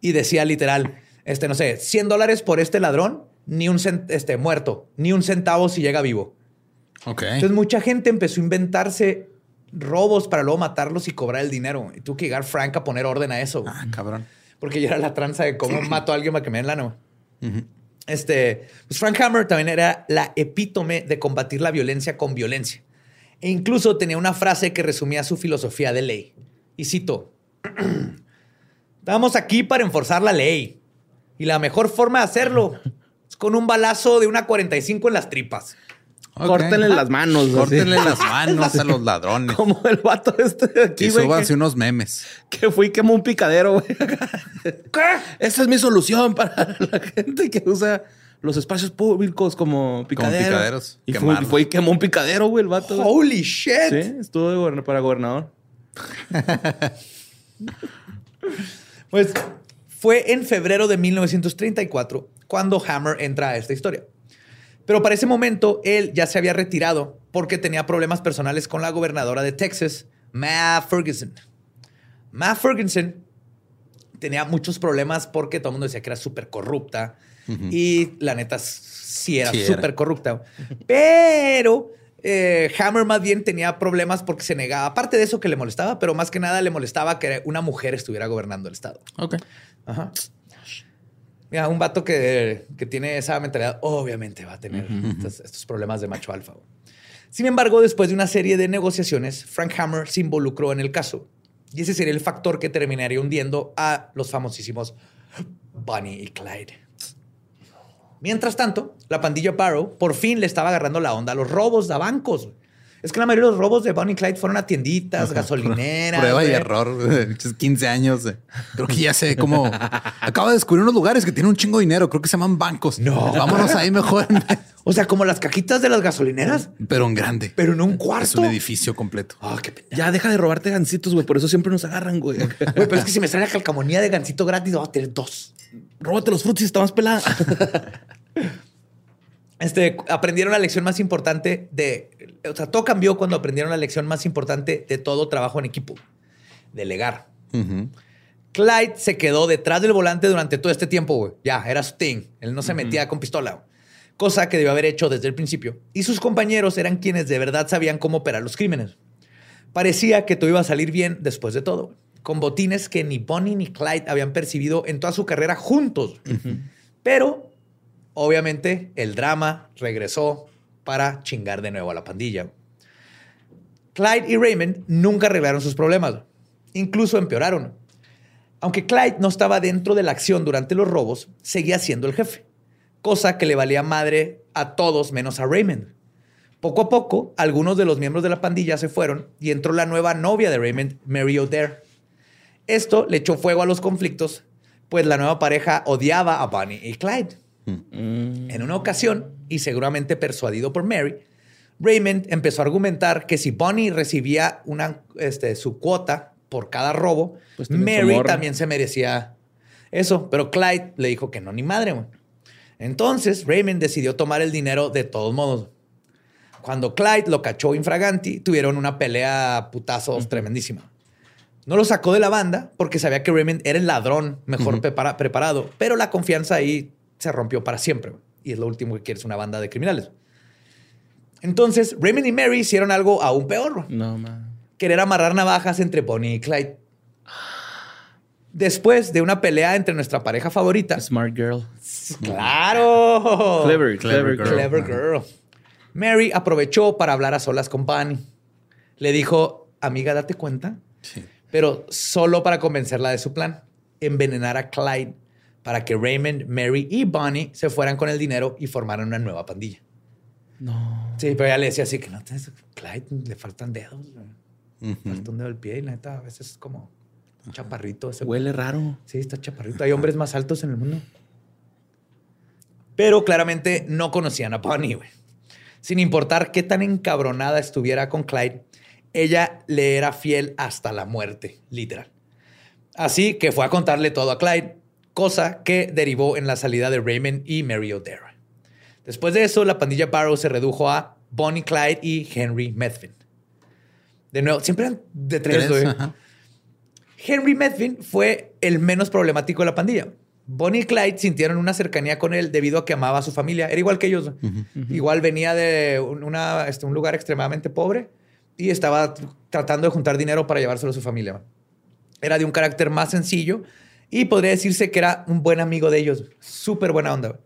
y decía literal, este, no sé, 100 dólares por este ladrón, ni un este, muerto, ni un centavo si llega vivo. Ok. Entonces mucha gente empezó a inventarse robos para luego matarlos y cobrar el dinero. Y tuvo que llegar Frank a poner orden a eso. Ah, cabrón. Porque ya era la tranza de cómo mato a alguien para que me den lana. güey. Este, pues Frank Hammer también era la epítome de combatir la violencia con violencia. E incluso tenía una frase que resumía su filosofía de ley. Y cito, estamos aquí para enforzar la ley. Y la mejor forma de hacerlo es con un balazo de una 45 en las tripas. Córtenle las manos. así. Córtenle las manos a los ladrones. Como el vato este de aquí, Y güey. súbanse Que, unos memes. que fui y quemó un picadero, güey. Esa es mi solución para la gente que usa los espacios públicos como picaderos. picaderos. Y fue, y quemó un picadero, güey, el vato. güey. Holy shit. Sí, estuvo de goberna- para gobernador. Pues fue en febrero de 1934 cuando Hammer entra a esta historia. Pero para ese momento él ya se había retirado porque tenía problemas personales con la gobernadora de Texas, Ma Ferguson. Ma Ferguson tenía muchos problemas porque todo el mundo decía que era súper corrupta y la neta sí era Sí súper corrupta. Pero eh, Hammer más bien tenía problemas porque se negaba. Aparte de eso que le molestaba, pero más que nada le molestaba que una mujer estuviera gobernando el estado. Ok. Ajá. Mira, un vato que, que tiene esa mentalidad, obviamente va a tener estos, estos problemas de macho alfa. Sin embargo, después de una serie de negociaciones, Frank Hammer se involucró en el caso. Y ese sería el factor que terminaría hundiendo a los famosísimos Bonnie y Clyde. Mientras tanto, la pandilla Barrow por fin le estaba agarrando la onda a los robos de bancos. Es que la mayoría de los robos de Bonnie Clyde fueron a tienditas, gasolineras. Prueba y error. güey. 15 años. eh. Creo que ya sé cómo. Acabo de descubrir unos lugares que tienen un chingo de dinero. Creo que se llaman bancos. No. Vámonos ahí mejor. O sea, como las cajitas de las gasolineras, Pero en grande. pero en un Es cuarto. un edificio completo. Ah, qué. Ya deja de robarte gancitos, güey. Por eso siempre nos agarran, güey. Güey, pero es que si me sale la calcamonía de gancito gratis, voy a tener dos. Róbate los frutos y está más pelada. Este, aprendieron la lección más importante de... O sea, todo cambió cuando aprendieron la lección más importante de todo trabajo en equipo. Delegar. Ujú. Clyde se quedó detrás del volante durante todo este tiempo, güey. Ya, era su thing. Él no se metía con pistola. Cosa que debió haber hecho desde el principio. Y sus compañeros eran quienes de verdad sabían cómo operar los crímenes. Parecía que todo iba a salir bien después de todo. Con botines que ni Bonnie ni Clyde habían percibido en toda su carrera juntos. Pero, obviamente, el drama regresó para chingar de nuevo a la pandilla. Clyde y Raymond nunca arreglaron sus problemas. Incluso empeoraron. Aunque Clyde no estaba dentro de la acción durante los robos, seguía siendo el jefe, cosa que le valía madre a todos menos a Raymond. Poco a poco, algunos de los miembros de la pandilla se fueron y entró la nueva novia de Raymond, Mary O'Dare. Esto le echó fuego a los conflictos, pues la nueva pareja odiaba a Bonnie y Clyde. En una ocasión, y seguramente persuadido por Mary, Raymond empezó a argumentar que si Bonnie recibía una, este, su cuota por cada robo, Pues Mary también se merecía eso. Pero Clyde le dijo que no, ni madre. Entonces Raymond decidió tomar el dinero de todos modos. Cuando Clyde lo cachó infraganti, tuvieron una pelea putazos tremendísima. No lo sacó de la banda porque sabía que Raymond era el ladrón mejor prepara- preparado, pero la confianza ahí se rompió para siempre. Y es lo último que quieres, una banda de criminales. Entonces, Raymond y Mary hicieron algo aún peor. No, man. Querer amarrar navajas entre Bonnie y Clyde. Después de una pelea entre nuestra pareja favorita. Smart girl. ¡Claro! Clever, clever, Clever girl. Clever girl. Mary aprovechó para hablar a solas con Bonnie. Le dijo, amiga, date cuenta, Sí. pero solo para convencerla de su plan, envenenar a Clyde para que Raymond, Mary y Bonnie se fueran con el dinero y formaran una nueva pandilla. No. Sí, pero ella le decía así que no, Clyde le faltan dedos, güey. falta un dedo del pie y la neta a veces es como un chaparrito ese. Huele raro. Sí, está chaparrito. Hay hombres más altos en el mundo. Pero claramente no conocían a Bonnie, güey. Sin importar qué tan encabronada estuviera con Clyde, ella le era fiel hasta la muerte, literal. Así que fue a contarle todo a Clyde, cosa que derivó en la salida de Raymond y Mary O'Dara. Después de eso, la pandilla Barrow se redujo a Bonnie Clyde y Henry Medvin. De nuevo, siempre eran de tres, güey. Henry Medvin fue el menos problemático de la pandilla. Bonnie y Clyde sintieron una cercanía con él debido a que amaba a su familia. Era igual que ellos. Igual venía de una- este, un lugar extremadamente pobre y estaba tr- tratando de juntar dinero para llevárselo a su familia. Era de un carácter más sencillo y podría decirse que era un buen amigo de ellos. Súper buena onda.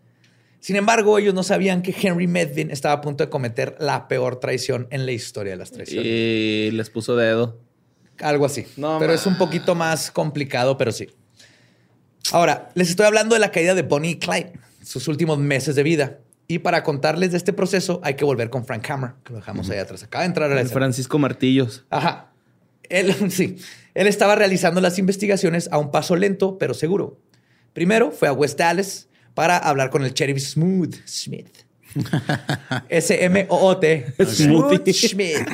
Sin embargo, ellos no sabían que Henry Medvin estaba a punto de cometer la peor traición en la historia de las traiciones. Y les puso dedo. Algo así. No pero es un poquito más complicado, pero sí. Ahora, les estoy hablando de la caída de Bonnie y Clyde, sus últimos meses de vida. Y para contarles de este proceso, hay que volver con Frank Hammer, que lo dejamos ahí atrás. Acaba de entrar a la El escena. Francisco Martillos. Ajá. Él, sí. Él estaba realizando las investigaciones a un paso lento, pero seguro. Primero fue a West Dallas para hablar con el sheriff Smooth Smith. S-M-O-O-T. Smooth Smith.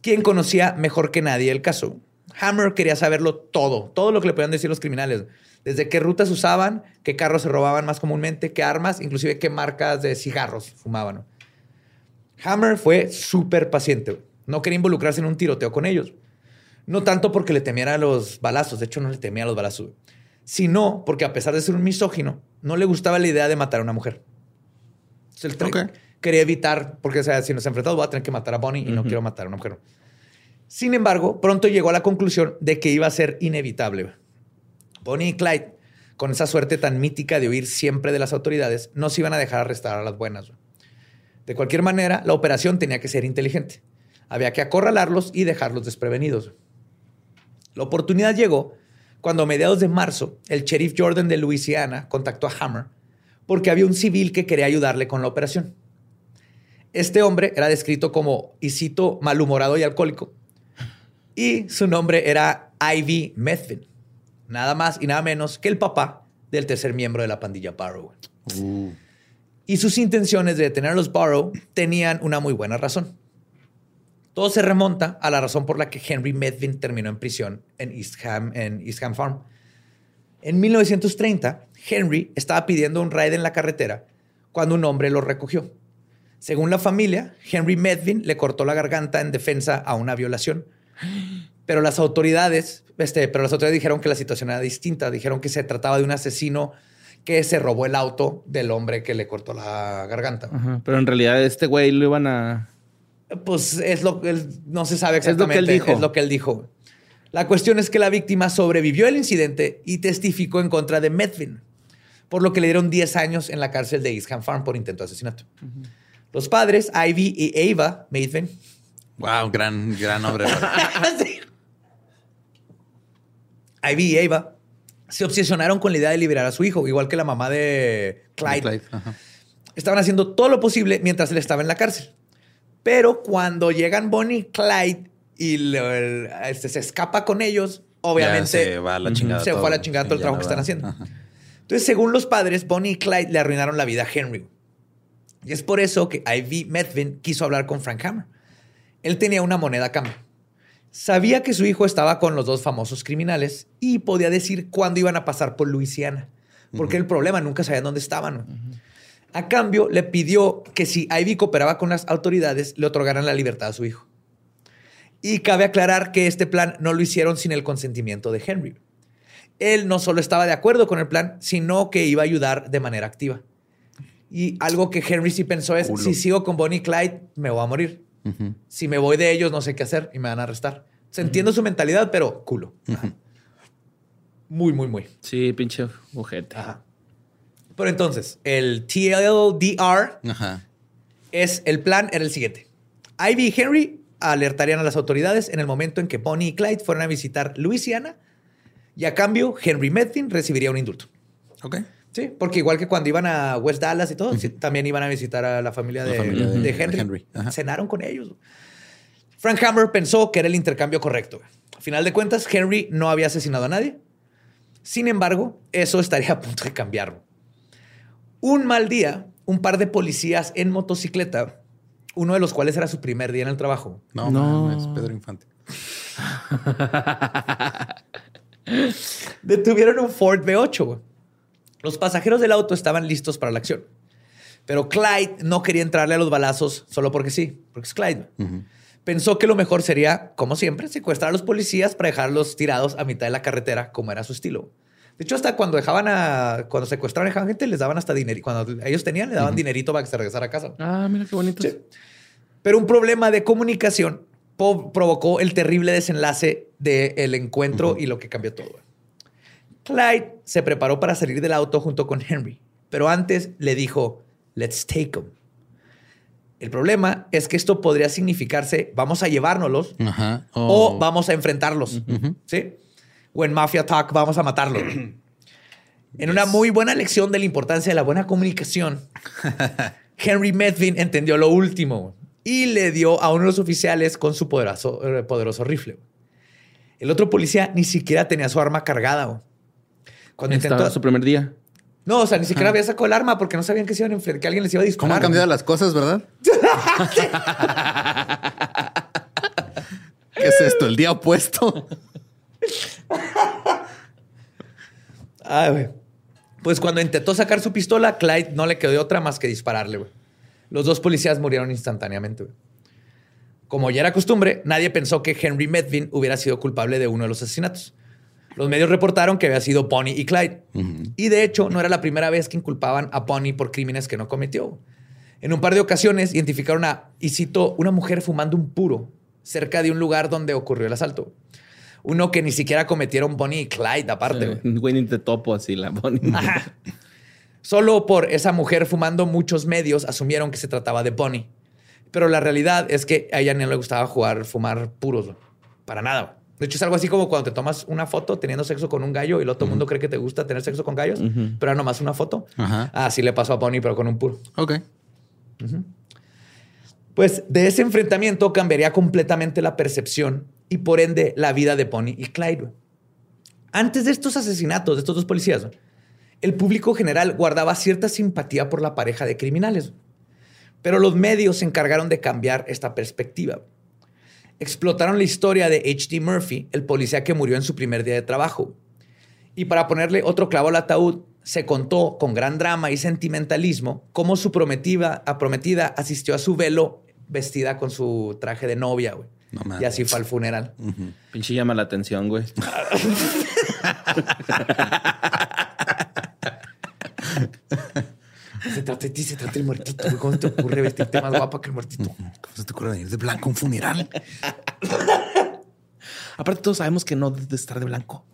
Quien conocía mejor que nadie el caso. Hammer quería saberlo todo, todo lo que le podían decir los criminales. Desde qué rutas usaban, qué carros se robaban más comúnmente, qué armas, inclusive qué marcas de cigarros fumaban. Hammer fue súper paciente. No quería involucrarse en un tiroteo con ellos. No tanto porque le temiera a los balazos, de hecho no le temía a los balazos, sino porque a pesar de ser un misógino, no le gustaba la idea de matar a una mujer. Entonces, él tra- Ok. quería evitar, porque o sea, si nos enfrentamos voy a tener que matar a Bonnie y no quiero matar a una mujer. Sin embargo, pronto llegó a la conclusión de que iba a ser inevitable. Bonnie y Clyde, con esa suerte tan mítica de huir siempre de las autoridades, no se iban a dejar arrestar a las buenas. De cualquier manera, la operación tenía que ser inteligente. Había que acorralarlos y dejarlos desprevenidos. La oportunidad llegó cuando a mediados de marzo el sheriff Jordan de Luisiana contactó a Hammer porque había un civil que quería ayudarle con la operación. Este hombre era descrito como, y malhumorado y alcohólico. Y su nombre era Ivy Methvin. Nada más y nada menos que el papá del tercer miembro de la pandilla Barrow. Uh. Y sus intenciones de detener a los Barrow tenían una muy buena razón. Todo se remonta a la razón por la que Henry Medvin terminó en prisión en East Ham, en East Ham Farm. En 1930, Henry estaba pidiendo un raid en la carretera cuando un hombre lo recogió. Según la familia, Henry Medvin le cortó la garganta en defensa a una violación. Pero las autoridades, este, pero las autoridades dijeron que la situación era distinta. Dijeron que se trataba de un asesino que se robó el auto del hombre que le cortó la garganta. Pero en realidad este güey lo iban a pues es lo que él no se sabe exactamente. Es lo que él dijo. Es lo que él dijo. La cuestión es que la víctima sobrevivió al incidente y testificó en contra de Medvin, por lo que le dieron 10 años en la cárcel de East Ham Farm por intento de asesinato. Los padres, Ivy y Ava Medvin. Wow, gran, gran nombre. Ivy y Ava se obsesionaron con la idea de liberar a su hijo, igual que la mamá de Clyde. Estaban haciendo todo lo posible mientras él estaba en la cárcel. Pero cuando llegan Bonnie y Clyde y este, se escapa con ellos, obviamente se va a la chingada. Se fue a la chingada todo el trabajo que están haciendo. Entonces, según los padres, Bonnie y Clyde le arruinaron la vida a Henry. Y es por eso que Ivy Medvin quiso hablar con Frank Hammer. Él tenía una moneda a cambio. Sabía que su hijo estaba con los dos famosos criminales y podía decir cuándo iban a pasar por Luisiana. Porque el problema nunca sabían dónde estaban. A cambio, le pidió que si Ivy cooperaba con las autoridades, le otorgaran la libertad a su hijo. Y cabe aclarar que este plan no lo hicieron sin el consentimiento de Henry. Él no solo estaba de acuerdo con el plan, sino que iba a ayudar de manera activa. Y algo que Henry sí pensó es, si sigo con Bonnie y Clyde, me voy a morir. Si me voy de ellos, no sé qué hacer y me van a arrestar. Se entiendo su mentalidad, pero culo. Muy, muy, muy. Sí, pinche ojete. Pero entonces, el TLDR es el plan, era el siguiente. Ivy y Henry alertarían a las autoridades en el momento en que Bonnie y Clyde fueran a visitar Luisiana y a cambio Henry Medvin recibiría un indulto. Ok. Sí, porque igual que cuando iban a West Dallas y todo, también iban a visitar a la familia de, Henry. Cenaron con ellos. Frank Hammer pensó que era el intercambio correcto. A final de cuentas, Henry no había asesinado a nadie. Sin embargo, eso estaría a punto de cambiarlo. Un mal día, un par de policías en motocicleta, uno de los cuales era su primer día en el trabajo. No, no. es Pedro Infante. Detuvieron un Ford V8. Los pasajeros del auto estaban listos para la acción. Pero Clyde no quería entrarle a los balazos solo porque sí, porque es Clyde. Pensó que lo mejor sería, como siempre, secuestrar a los policías para dejarlos tirados a mitad de la carretera, como era su estilo. De hecho, hasta cuando dejaban a. Cuando secuestraban gente, les daban hasta dinero. Cuando ellos tenían, le daban dinerito para que se regresara a casa. Ah, mira qué bonito. Pero un problema de comunicación provocó el terrible desenlace del encuentro y lo que cambió todo. Clyde se preparó para salir del auto junto con Henry, pero antes le dijo: Let's take them. El problema es que esto podría significarse vamos a llevárnoslos o oh. vamos a enfrentarlos. ¿Sí? O en Mafia Talk vamos a matarlo. En una muy buena lección de la importancia de la buena comunicación, Henry Medvin entendió lo último y le dio a uno de los oficiales con su poderoso, eh, poderoso rifle. El otro policía ni siquiera tenía su arma cargada. Cuando intentó su primer día. No, o sea, ni siquiera había sacado el arma porque no sabían que se iban a que alguien les iba a disparar. ¿Cómo han cambiado las cosas, verdad? ¿Qué es esto? ¿El día opuesto? Pues cuando intentó sacar su pistola, Clyde no le quedó otra más que dispararle. Los dos policías murieron instantáneamente. Como ya era costumbre, nadie pensó que Henry Medvin hubiera sido culpable de uno de los asesinatos. Los medios reportaron que había sido Bonnie y Clyde. Y de hecho, no era la primera vez que inculpaban a Bonnie por crímenes que no cometió. En un par de ocasiones identificaron a, y cito, una mujer fumando un puro cerca de un lugar donde ocurrió el asalto. Uno que ni siquiera cometieron Bonnie y Clyde aparte. ni te topo así la Bonnie. Ajá. Solo por esa mujer fumando muchos medios asumieron que se trataba de Bonnie. Pero la realidad es que a ella no le gustaba jugar, fumar puros. Para nada. De hecho, es algo así como cuando te tomas una foto teniendo sexo con un gallo y el mundo cree que te gusta tener sexo con gallos, pero era nomás una foto. Ajá. Así le pasó a Bonnie, pero con un puro. Ok. Pues de ese enfrentamiento cambiaría completamente la percepción y por ende la vida de Bonnie y Clyde. Antes de estos asesinatos de estos dos policías, el público general guardaba cierta simpatía por la pareja de criminales. Pero los medios se encargaron de cambiar esta perspectiva. Explotaron la historia de H.D. Murphy, el policía que murió en su primer día de trabajo. Y para ponerle otro clavo al ataúd, se contó con gran drama y sentimentalismo cómo su prometida, asistió a su velo vestida con su traje de novia. No mames. y así fue al funeral. Pinche llama la atención, güey. Se trata de ti, se trata del muertito. güey. ¿Cómo te ocurre vestirte más guapa que el muertito? ¿Cómo se te ocurre venir de blanco a un funeral? Aparte, todos sabemos que no debe de estar de blanco.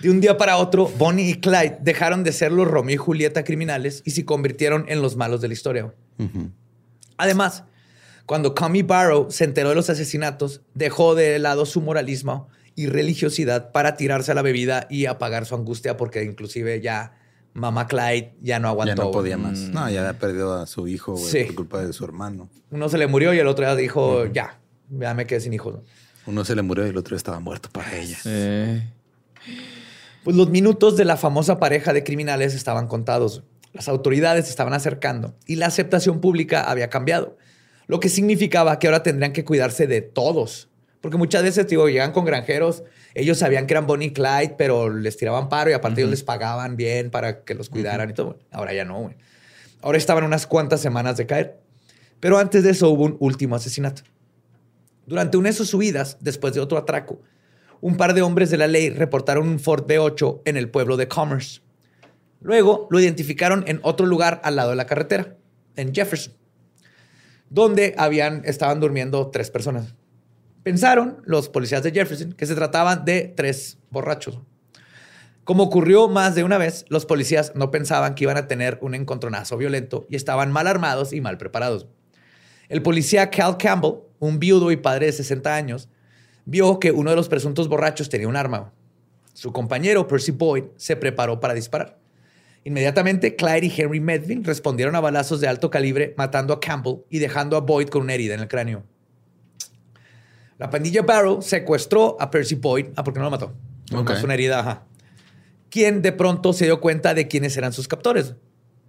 De un día para otro, Bonnie y Clyde dejaron de ser los Romeo y Julieta criminales y se convirtieron en los malos de la historia. Además, cuando Commie Barrow se enteró de los asesinatos, dejó de lado su moralismo y religiosidad para tirarse a la bebida y apagar su angustia porque inclusive ya mamá Clyde ya no aguantó. Ya no podía más. No, ya había perdido a su hijo güey, Sí. por culpa de su hermano. Uno se le murió y el otro ya dijo, ya, ya me quedé sin hijos. Uno se le murió y el otro estaba muerto para ella. Eh, Pues los minutos de la famosa pareja de criminales estaban contados. Las autoridades se estaban acercando y la aceptación pública había cambiado, lo que significaba que ahora tendrían que cuidarse de todos. Porque muchas veces, digo, llegan con granjeros, ellos sabían que eran Bonnie y Clyde, pero les tiraban paro y aparte ellos les pagaban bien para que los cuidaran y todo. Ahora ya no, güey. Ahora estaban unas cuantas semanas de caer. Pero antes de eso hubo un último asesinato. Durante una de sus subidas, después de otro atraco, un par de hombres de la ley reportaron un Ford B8 en el pueblo de Commerce. Luego lo identificaron en otro lugar al lado de la carretera, en Jefferson, donde habían, estaban durmiendo tres personas. Pensaron los policías de Jefferson que se trataban de tres borrachos. Como ocurrió más de una vez, los policías no pensaban que iban a tener un encontronazo violento y estaban mal armados y mal preparados. El policía Cal Campbell, un viudo y padre de 60 años, vio que uno de los presuntos borrachos tenía un arma. Su compañero, Percy Boyd, se preparó para disparar. Inmediatamente, Clyde y Henry Medvin respondieron a balazos de alto calibre, matando a Campbell y dejando a Boyd con una herida en el cráneo. La pandilla Barrow secuestró a Percy Boyd. Ah, porque no lo mató. No una herida, ajá. Quien de pronto se dio cuenta de quiénes eran sus captores.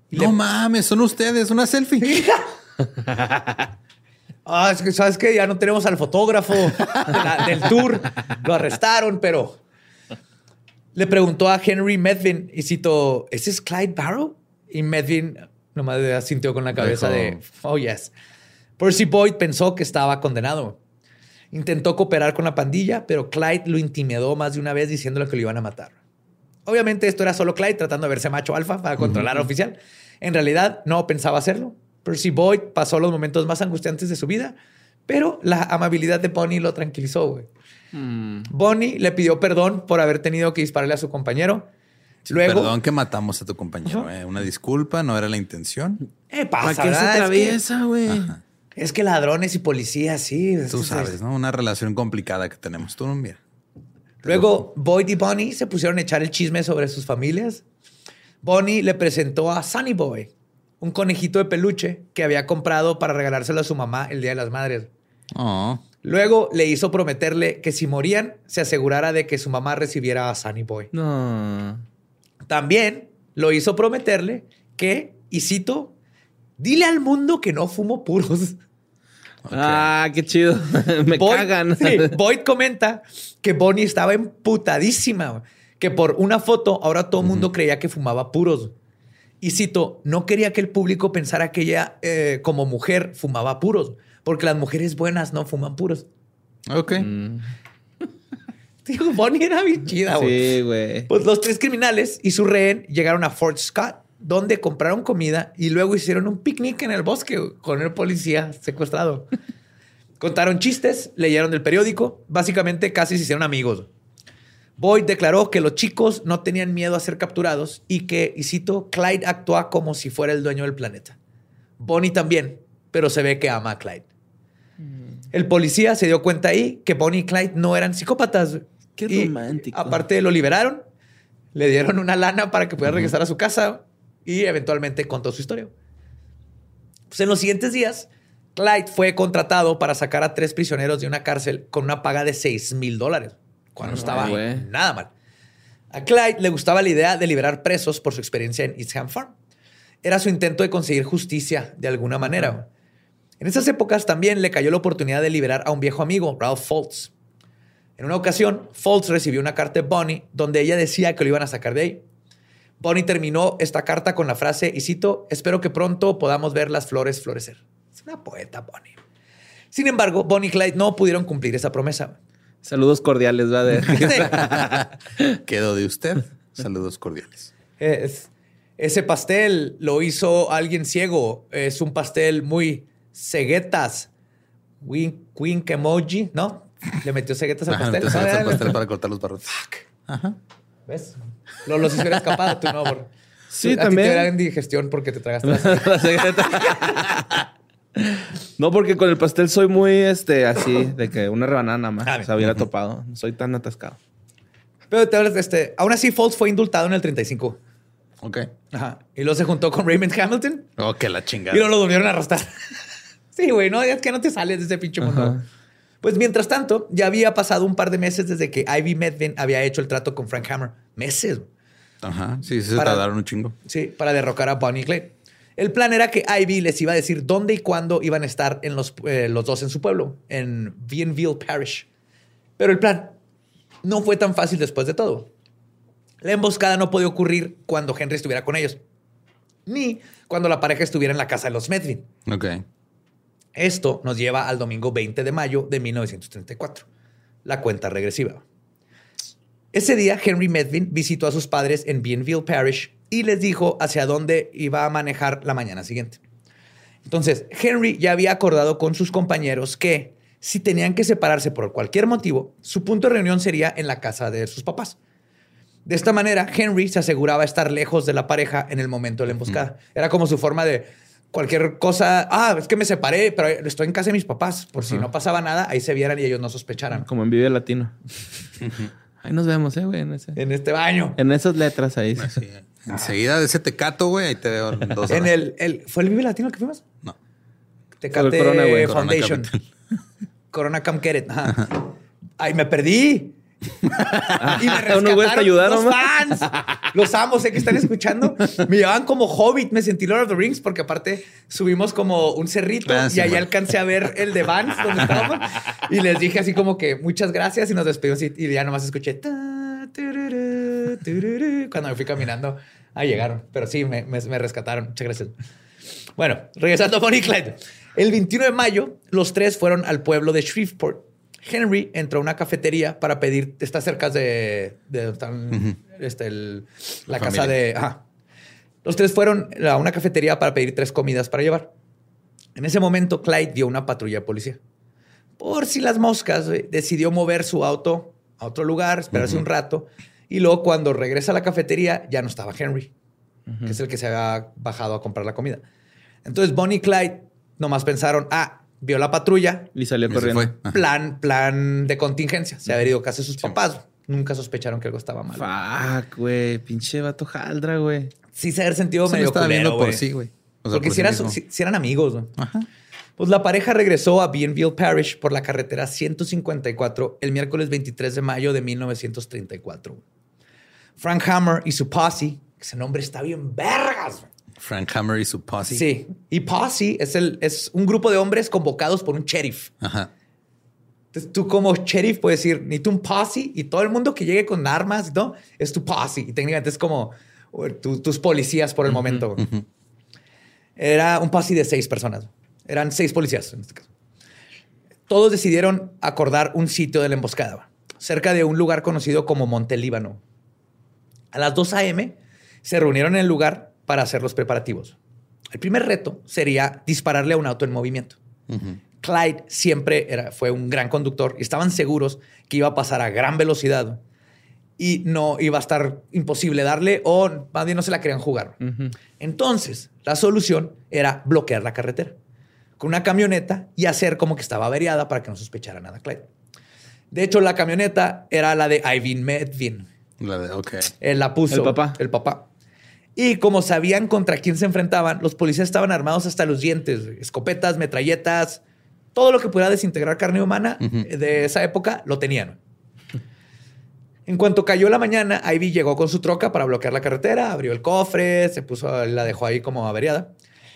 Y No le- mames, son ustedes, una selfie. Ah, es que sabes que ya no tenemos al fotógrafo de la- del tour. Lo arrestaron, pero le preguntó a Henry Medvin y citó: ¿Ese es Clyde Barrow? Y Medvin nomás asintió con la cabeza de: Oh, yes. Percy Boyd pensó que estaba condenado. Intentó cooperar con la pandilla, pero Clyde lo intimidó más de una vez diciéndole que lo iban a matar. Obviamente esto era solo Clyde tratando de verse macho alfa para controlar al oficial. En realidad no pensaba hacerlo. Percy Boyd pasó los momentos más angustiantes de su vida, pero la amabilidad de Bonnie lo tranquilizó. güey. Bonnie le pidió perdón por haber tenido que dispararle a su compañero. Luego, Perdón que matamos a tu compañero. eh. Una disculpa, no era la intención. eh, ¿Para pasa, qué se ¿verdad? Es que- atraviesa, güey? Es que ladrones y policías, sí. Tú es- sabes, ¿no? Una relación complicada que tenemos. Tú no mira. Luego, Boyd y Bonnie se pusieron a echar el chisme sobre sus familias. Bonnie le presentó a Sunny Boy, un conejito de peluche que había comprado para regalárselo a su mamá el Día de las Madres. Oh. Luego le hizo prometerle que si morían, se asegurara de que su mamá recibiera a Sunny Boy. No. También lo hizo prometerle que, y cito, dile al mundo que no fumo puros. Ah, qué chido. Me Boyd- cagan. sí, Boyd comenta que Bonnie estaba emputadísima, que por una foto ahora todo el mundo creía que fumaba puros. Y cito, no quería que el público pensara que ella eh, como mujer fumaba puros, porque las mujeres buenas no fuman puros. Ok. Digo, Bonnie era bien chida, güey. Sí, güey. Pues los tres criminales y su rehén llegaron a Fort Scott, donde compraron comida y luego hicieron un picnic en el bosque con el policía secuestrado. Contaron chistes, leyeron el periódico, básicamente casi se hicieron amigos. Boyd declaró que los chicos no tenían miedo a ser capturados y que, y cito, Clyde actúa como si fuera el dueño del planeta. Bonnie también, pero se ve que ama a Clyde. El policía se dio cuenta ahí que Bonnie y Clyde no eran psicópatas. Qué Y, romántico. Aparte lo liberaron, le dieron una lana para que pudiera regresar a su casa y eventualmente contó su historia. Pues en los siguientes días, Clyde fue contratado para sacar a tres prisioneros de una cárcel con una paga de 6 mil dólares, cuando estaba nada mal. A Clyde le gustaba la idea de liberar presos por su experiencia en East Ham Farm. Era su intento de conseguir justicia de alguna manera. En esas épocas también le cayó la oportunidad de liberar a un viejo amigo, Ralph Foltz. En una ocasión, Foltz recibió una carta de Bonnie donde ella decía que lo iban a sacar de ahí. Bonnie terminó esta carta con la frase, y cito, espero que pronto podamos ver las flores florecer. Es una poeta, Bonnie. Sin embargo, Bonnie y Clyde no pudieron cumplir esa promesa. Saludos cordiales, ¿va? De- Quedo de usted. Saludos cordiales. Es- ese pastel lo hizo alguien ciego. Es un pastel muy ceguetas. Wink, wink emoji, ¿no? Le metió ceguetas al Ajá, pastel. entonces Ah, el pastel para cortar los barrotes. Ajá. ¿Ves? Lo, los hiciera escapado, tú no. Por... Sí, a ti también. te da indigestión porque te tragaste las- La secreta. No, porque con el pastel soy muy este así, de que una rebanada nada más. Ah, O sea, hubiera topado. No soy tan atascado. Pero te hablas de este. Aún así, Foltz fue indultado en el 35. Ok. Ajá. Y luego se juntó con Raymond Hamilton Oh, que la chingada. y luego lo volvieron a arrastrar. Sí, güey, no, es que no te sales de ese pinche mundo. Ajá. Pues mientras tanto, ya había pasado un par de meses desde que Ivy Medvin había hecho el trato con Frank Hammer. Meses. Ajá. Sí, se Para- tardaron un chingo. Sí, para derrocar a Bonnie y Clyde. El plan era que Ivy les iba a decir dónde y cuándo iban a estar en los, eh, los dos en su pueblo, en Bienville Parish. Pero el plan no fue tan fácil después de todo. La emboscada no podía ocurrir cuando Henry estuviera con ellos, ni cuando la pareja estuviera en la casa de los Medvin. Ok. Esto nos lleva al domingo 20 de mayo de 1934, la cuenta regresiva. Ese día, Henry Medvin visitó a sus padres en Bienville Parish y les dijo hacia dónde iba a manejar la mañana siguiente. Entonces, Henry ya había acordado con sus compañeros que si tenían que separarse por cualquier motivo, su punto de reunión sería en la casa de sus papás. De esta manera, Henry se aseguraba estar lejos de la pareja en el momento de la emboscada. Era como su forma de cualquier cosa. Ah, es que me separé, pero estoy en casa de mis papás. Por si no pasaba nada, ahí se vieran y ellos no sospecharan. Como en Vive Latino. Ahí nos vemos, eh, güey. En, ese- En este baño. en esas letras ahí. Sí. Enseguida de ese tecato, güey, ahí te veo en dos En el, el- ¿Fue el Vive Latino que fuimos? No. Tecate Corona, güey. Corona Foundation. Corona Get It. Ajá. Ay, me perdí. Y me Unos güeyes te rescataron ayudaron, los ¿no? fans. Los amo, sé que están escuchando. Me llevaban como Hobbit, me sentí Lord of the Rings porque aparte subimos como un cerrito Ah, y ahí alcancé a ver el de Vans donde estábamos y les dije así como que muchas gracias y nos despedimos y, y ya nomás escuché ta, tururú, tururú, cuando me fui caminando. Ah, llegaron, pero sí, me, me- me rescataron. Muchas gracias. Bueno, regresando a Bonnie Clyde. El 21 de mayo, los tres fueron al pueblo de Shreveport. Henry entró a una cafetería para pedir, está cerca de, de donde están, este, el- la, La casa de... ajá. Los tres fueron a una cafetería para pedir tres comidas para llevar. En ese momento, Clyde vio una patrulla de policía. Por si las moscas, güey, decidió mover su auto a otro lugar, esperarse un rato. Y luego, cuando regresa a la cafetería, ya no estaba Henry, que es el que se había bajado a comprar la comida. Entonces, Bonnie y Clyde nomás pensaron, ah, vio la patrulla, Y salió Y corriendo. plan, plan de contingencia. Se había ido a casa de sus papás. Nunca sospecharon que algo estaba mal. Fuck, güey. Pinche vato jaldra, güey. Sí se había sentido Se medio estaba culero, viendo por sí, güey. O sea, Porque por si, sí era- mismo. si- si eran amigos, güey. Ajá. Pues la pareja regresó a Bienville Parish por la carretera 154 el miércoles 23 de mayo de 1934. Frank Hammer y su posse, ese nombre está bien vergas. güey. Frank Hammer y su posse. Sí. Y posse es, el, es un grupo de hombres convocados por un sheriff. Ajá. Entonces, tú como sheriff puedes decir, ni tú un posse y todo el mundo que llegue con armas, ¿no? Es tu posse. Y técnicamente es como tu- tus policías por el momento. Era un posse de seis personas. Eran seis policías en este caso. Todos decidieron acordar un sitio de la emboscada, cerca de un lugar conocido como Monte Líbano. A las 2 a.m. se reunieron en el lugar para hacer los preparativos. El primer reto sería dispararle a un auto en movimiento. Clyde siempre era, fue un gran conductor y estaban seguros que iba a pasar a gran velocidad y no iba a estar imposible darle o más bien no se la querían jugar. Entonces, la solución era bloquear la carretera con una camioneta y hacer como que estaba averiada para que no sospechara nada Clyde. De hecho, la camioneta era la de Ivan Medvin. La de, ok. Él la puso. El papá. El papá. Y como sabían contra quién se enfrentaban, los policías estaban armados hasta los dientes. Escopetas, metralletas, todo lo que pudiera desintegrar carne humana de esa época lo tenían. En cuanto cayó la mañana, Ivy llegó con su troca para bloquear la carretera, abrió el cofre, se puso, la dejó ahí como averiada.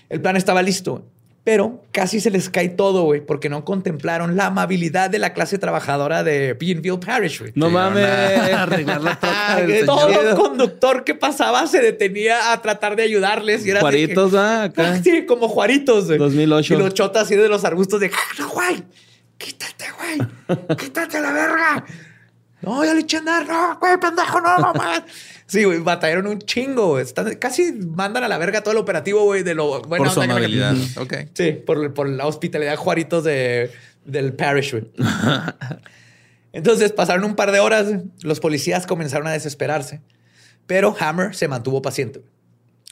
El plan estaba listo, pero casi se les cae todo, güey, porque no contemplaron la amabilidad de la clase trabajadora de Beanville Parish, güey. No mames. Arreglar la Que Todo conductor que pasaba se detenía a tratar de ayudarles. Y era que- Juaritos, ah, acá. Sí, como Juaritos. güey. 2008. Y los chotas así de los arbustos de, no, güey, quítate, güey, quítate la verga. No, ya le eché a andar, no, güey, pendejo, no, mamá. Sí, güey, batallaron un chingo, güey. Están- casi mandan a la verga todo el operativo, güey, de lo buena Por su que amabilidad. Ok. Sí, por, por la hospitalidad Juaritos de, del parish, güey. Entonces pasaron un par de horas, los policías comenzaron a desesperarse, pero Hammer se mantuvo paciente.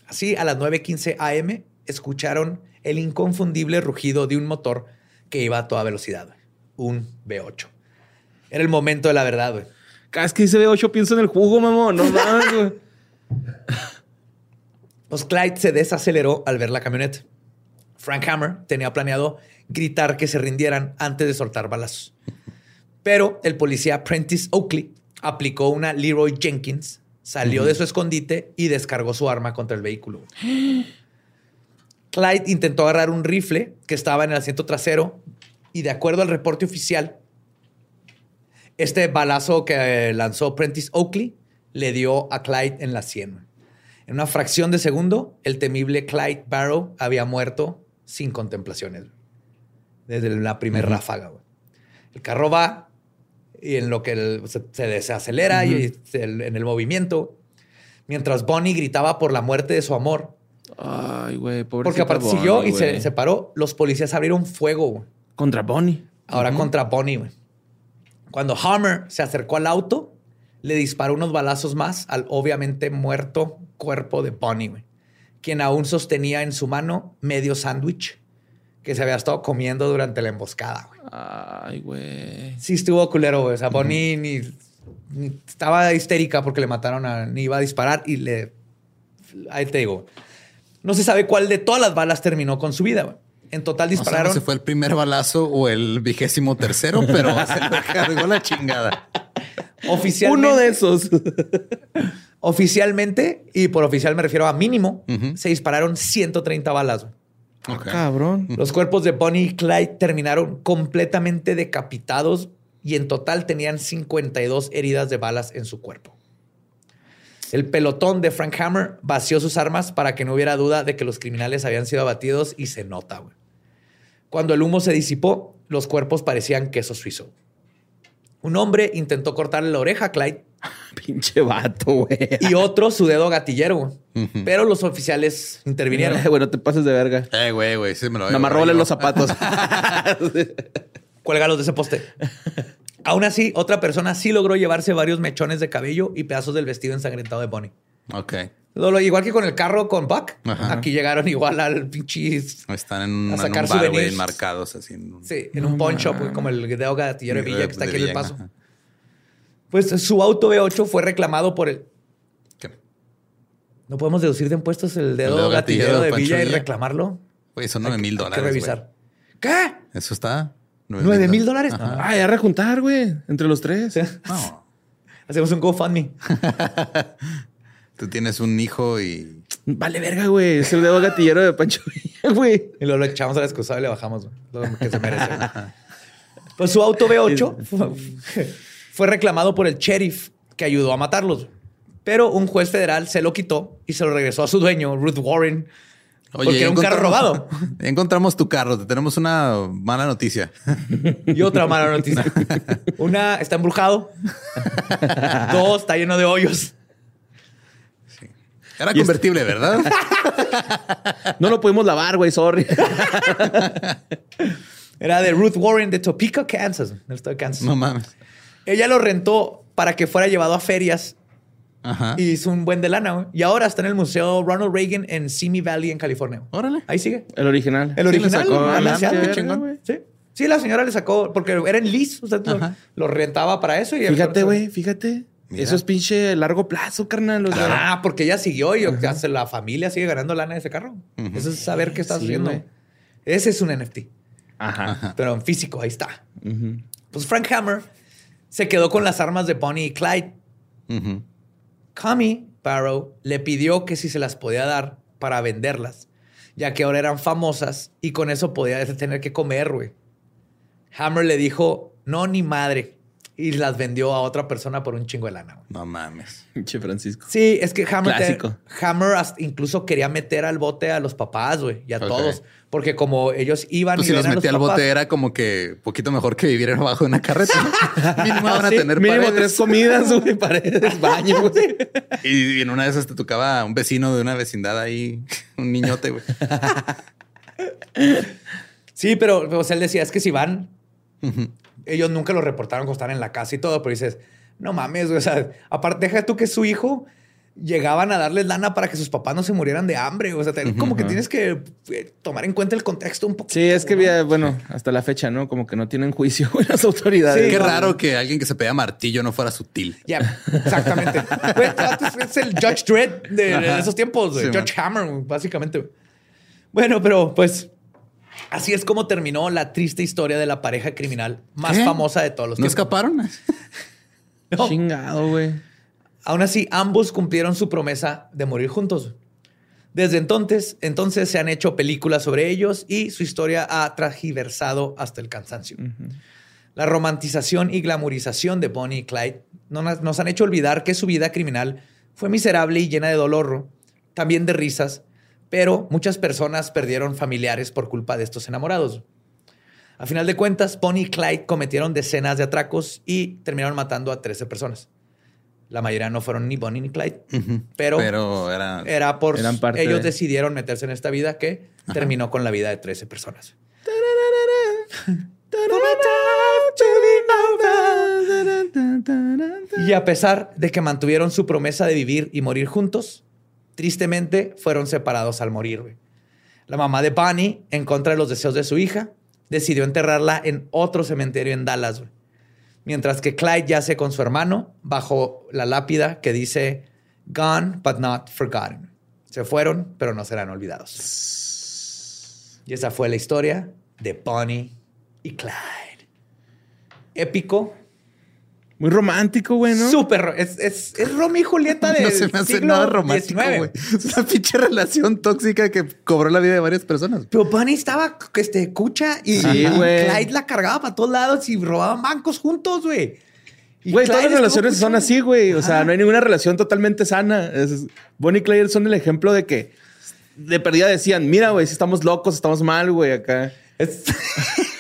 Así, a las 9:15 AM, escucharon el inconfundible rugido de un motor que iba a toda velocidad, un V8. Era el momento de la verdad, güey. Cada vez que dice B8 pienso en el jugo, mamón. No mames, güey. Pues Clyde se desaceleró al ver la camioneta. Frank Hammer tenía planeado gritar que se rindieran antes de soltar balazos. Pero el policía Prentice Oakley aplicó una Leroy Jenkins, salió de su escondite y descargó su arma contra el vehículo. Clyde intentó agarrar un rifle que estaba en el asiento trasero y de acuerdo al reporte oficial, este balazo que lanzó Prentice Oakley le dio a Clyde en la sien. En una fracción de segundo, el temible Clyde Barrow había muerto sin contemplaciones. Desde la primera ráfaga. güey. El carro va y en lo que el- se, se desacelera y se- en el movimiento, mientras Bonnie gritaba por la muerte de su amor, Ay, güey, porque pobrecita aparte siguió y se paró, los policías abrieron fuego. güey. Contra Bonnie. Ahora contra Bonnie, güey. Cuando Hammer se acercó al auto, le disparó unos balazos más al obviamente muerto cuerpo de Bonnie. Quien aún sostenía en su mano medio sándwich que se había estado comiendo durante la emboscada, güey. Ay, güey. Sí estuvo culero, güey. O sea, Bonnie ni, ni- estaba histérica porque le mataron a... Ni iba a disparar y le... Ahí te digo. No se sabe cuál de todas las balas terminó con su vida, güey. En total No sé dispararon... si fue el primer balazo o el vigésimo tercero, pero se cargó la chingada. Oficialmente, Uno de esos. Oficialmente, y por oficial me refiero a mínimo, se dispararon 130 balas. güey. Ok. Cabrón. Los cuerpos de Bonnie y Clyde terminaron completamente decapitados y en total tenían 52 heridas de balas en su cuerpo. El pelotón de Frank Hammer vació sus armas para que no hubiera duda de que los criminales habían sido abatidos y se nota. güey. Cuando el humo se disipó, los cuerpos parecían queso suizo. Un hombre intentó cortarle la oreja a Clyde Pinche vato, güey. y otro su dedo gatillero, pero los oficiales intervinieron. Ay, güey, no te pases de verga. Eh, güey, güey, sí me lo Nada más róbale los zapatos. Cuélgalos de ese poste. Aún así, otra persona sí logró llevarse varios mechones de cabello y pedazos del vestido ensangrentado de Bonnie. Ok. Lo- lo- igual que con el carro con Buck, Ajá. aquí llegaron igual al pinche... Están en, en un bar, güey, enmarcados así. En un, Sí, en un pawn shop, güey, como el dedo gatillero de Villa que está aquí en el paso. ajá. Pues su auto V8 fue reclamado por el... ¿Qué? ¿No podemos deducir de impuestos el dedo, dedo gatillero, gatillero de Villa y reclamarlo? Güey, son Hay nueve que- mil hay dólares. que revisar. ¿Qué? Eso está. ¿Nueve mil dólares? Ah, ya rejuntar, güey. Entre los tres. No. Hacemos un GoFundMe. Tú tienes un hijo y. Vale, verga, güey. Es el dedo gatillero de Pancho Villa, güey. Y luego lo echamos al excusado y le bajamos güey, lo que se merece. Pues su auto V8 fue, reclamado por el sheriff que ayudó a matarlos. Pero un juez federal se lo quitó y se lo regresó a su dueño, Ruth Warren, porque era un carro robado. Encontramos tu carro. Te tenemos una mala noticia. Y otra mala noticia. Una, está embrujado. Dos, está lleno de hoyos. Era convertible, ¿verdad? No lo pudimos lavar, güey, sorry. Era de Ruth Warren de Topeka, Kansas. En el estado de Kansas. no mames. Ella lo rentó para que fuera llevado a ferias Ajá. y hizo un buen de lana. güey. Y ahora está en el Museo Ronald Reagan en Simi Valley, en California. Órale. Ahí sigue. El original. El original. chingón. Sí. Sí, la señora le sacó, porque era en lease, usted lo, lo rentaba para eso. Y Fíjate, güey, fíjate. Mira. Eso es pinche largo plazo, carnal. o sea. Ah, porque ella siguió y la familia sigue ganando lana de ese carro. Eso es saber qué estás Sí, haciendo. Ese es un NFT, Ajá. pero en físico, ahí está. Pues Frank Hammer se quedó con las armas de Bonnie y Clyde. Ujú. Connie Barrow le pidió que si se las podía dar para venderlas, ya que ahora eran famosas y con eso podía tener que comer, güey. Hammer le dijo, no, ni madre. Y las vendió a otra persona por un chingo de lana. güey. No mames. Pinche Francisco. Sí, es que Hammer, te-. Hammer hasta incluso quería meter al bote a los papás, güey, y a todos. Porque como ellos iban Pues y si los ven a metí al bote era como que poquito mejor que vivir abajo de una carreta. Mínimo van a sí, tener Mínimo paredes. tres comidas, güey, paredes, baño, güey. Y en una de esas te tocaba un vecino de una vecindad ahí, un niñote, güey. Sí, pero o sea, él decía, es que si van, ellos nunca lo reportaron cuando estaban en la casa y todo, pero dices, no mames, güey, o sea, aparte, deja tú que su hijo llegaban a darles lana para que sus papás no se murieran de hambre, o sea, te- como que tienes que eh, tomar en cuenta el contexto un poco. Sí, es que, había, bueno, hasta la fecha, ¿no? Como que no tienen juicio las autoridades. Sí, Qué no. raro que alguien que se pega martillo no fuera sutil. Ya, exactamente. Güey, es- es el Judge Dredd de, esos tiempos. Sí, Judge Hammer, básicamente. Bueno, pero pues así es como terminó la triste historia de la pareja criminal más ¿Qué? famosa de todos los ¿No tiempos. escaparon? No. Chingado, güey. Aún así, ambos cumplieron su promesa de morir juntos. Desde entonces, entonces se han hecho películas sobre ellos y su historia ha tragiversado hasta el cansancio. La romantización y glamorización de Bonnie y Clyde no nos nos han hecho olvidar que su vida criminal fue miserable y llena de dolor, también de risas, pero muchas personas perdieron familiares por culpa de estos enamorados. A final de cuentas, Bonnie y Clyde cometieron decenas de atracos y terminaron matando a 13 personas. La mayoría no fueron ni Bonnie ni Clyde, pero, Pero era... era por Eran parte ellos de- decidieron meterse en esta vida que terminó con la vida de 13 personas. Y a pesar de que mantuvieron su promesa de vivir y morir juntos, tristemente fueron separados al morir. La mamá de Bonnie, en contra de los deseos de su hija, decidió enterrarla en otro cementerio en Dallas. Mientras que Clyde yace con su hermano bajo la lápida que dice Gone but not forgotten. Se fueron, pero no serán olvidados. Y esa fue la historia de Bonnie y Clyde. Épico. Muy romántico, güey, ¿no? Súper. Es, es, es Romeo y Julieta de No se me hace nada romántico, güey. Es una pinche relación tóxica que cobró la vida de varias personas. Pero Bonnie estaba este, cucha y Sí. Clyde la cargaba para todos lados y robaban bancos juntos, güey. Güey, todas las relaciones son así, güey. O sea, no hay ninguna relación totalmente sana. Es- Bonnie y Clyde son el ejemplo de que de perdida decían, mira, güey, si estamos locos, estamos mal, güey, acá. Es,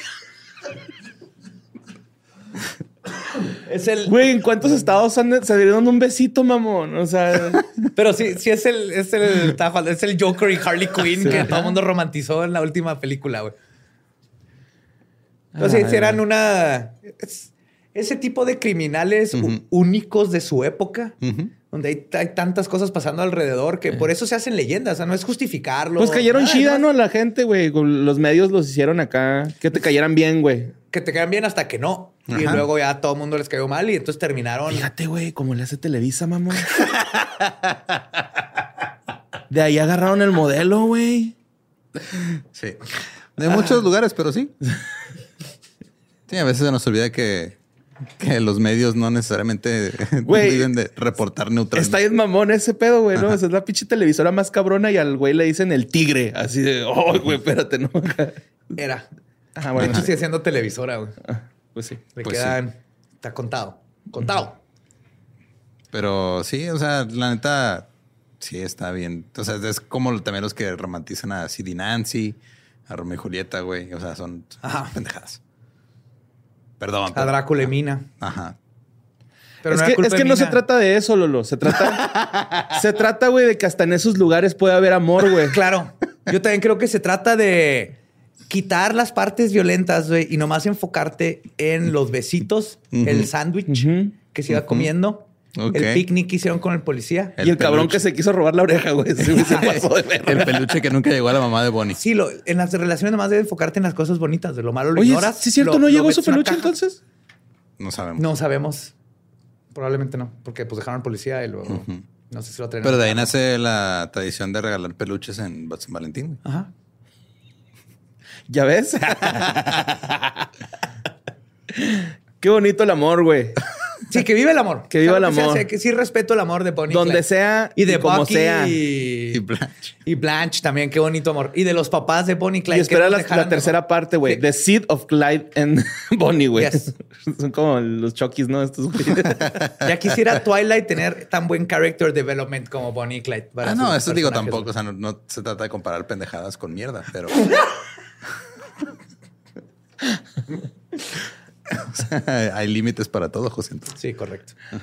es el. Güey, ¿en cuántos estados han- se dieron un besito, mamón? O sea, Pero sí, sí es el, es el, es el Joker y Harley Quinn que todo el mundo romantizó en la última película, güey. Entonces, sí eran una. es- ese tipo de criminales únicos de su época, donde hay, hay tantas cosas pasando alrededor que por eso se hacen leyendas. O sea, no es justificarlo. pues cayeron nada, chida, ¿no? A la gente, güey. Con Los medios los hicieron acá. Que te cayeran bien, güey. Que te quedan bien hasta que no. Y luego ya todo el mundo les cayó mal y entonces terminaron. Fíjate, güey, como le hace Televisa, mamón. De ahí agarraron el modelo, güey. Sí. De muchos lugares, pero sí. Sí, a veces se nos olvida que, que los medios no necesariamente Güey, viven de reportar neutralmente. Está bien mamón ese pedo, güey, ¿no? O sea, es la pinche televisora más cabrona y al güey le dicen el tigre. Así de, oh, güey, espérate, ¿no? Era. Ajá, De bueno. hecho, sigue siendo televisora, güey. Pues sí. Le Pues quedan. Está contado. Contado. Pero sí, o sea, la neta, sí está bien. O sea, es como también los que romantizan a Sid Nancy, a Romeo y Julieta, güey. O sea, son, son Ajá. pendejadas. Perdón. A Drácula y Mina. Ajá. Pero es no que, es no se trata de eso, Lolo. Se trata, se trata, güey, de que hasta en esos lugares puede haber amor, güey. Claro. Yo también creo que se trata de quitar las partes violentas, güey, y nomás enfocarte en los besitos, el sándwich que se iba comiendo, El picnic que hicieron con el policía. y el cabrón que se quiso robar la oreja, güey. Sí, güey, se pasó de verga. El peluche que nunca llegó a la mamá de Bonnie. Sí, lo, en las relaciones nomás debes enfocarte en las cosas bonitas. De lo malo lo Oye, ignoras. ¿sí es cierto? lo- ¿No llegó su peluche entonces? No sabemos. No sabemos. Probablemente no, porque pues dejaron al policía y luego no sé si lo traen. Pero de ahí nace la tradición de regalar peluches en San Valentín. güey. Ajá. ¿Ya ves? Qué bonito el amor, güey. Sí, que vive el amor. Que viva el amor. sí, que sí respeto el amor de Bonnie. y Donde Clyde. sea Y de y como Bucky sea. Y, Y Blanche. y Blanche también, qué bonito amor. Y de los papás de Bonnie y Clyde. Y espera la, tercera parte, güey. The Seed of Clyde and Bonnie, güey. Yes. Son como los Chokis, ¿no? Estos. Ya quisiera Twilight tener tan buen character development como Bonnie y Clyde. para Ah, no, eso digo tampoco. O sea, no, no se trata de comparar pendejadas con mierda, pero. O sea, hay límites para todo, José. Sí, correcto.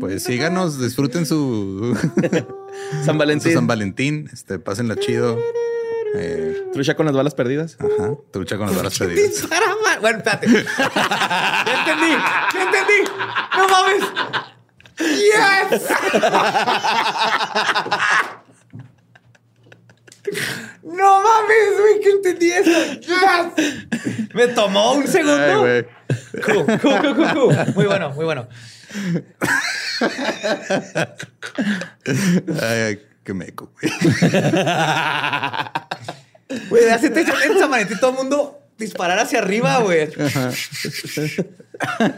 Pues síganos, disfruten su, San su Valentín. San Valentín. Este, pásenla chido. Eh, Trucha con las balas perdidas. ajá, trucha con las balas perdidas. Bueno, espérate. ya entendí. Ya entendí. No mames. Yes. No mames, güey, que entendí eso. Yes. Me tomó un Ay, segundo. güey. Cool, cool, cool. Muy bueno, muy bueno. Ay, ay, qué meco, güey. Güey, hace te todo el mundo disparar hacia arriba, güey.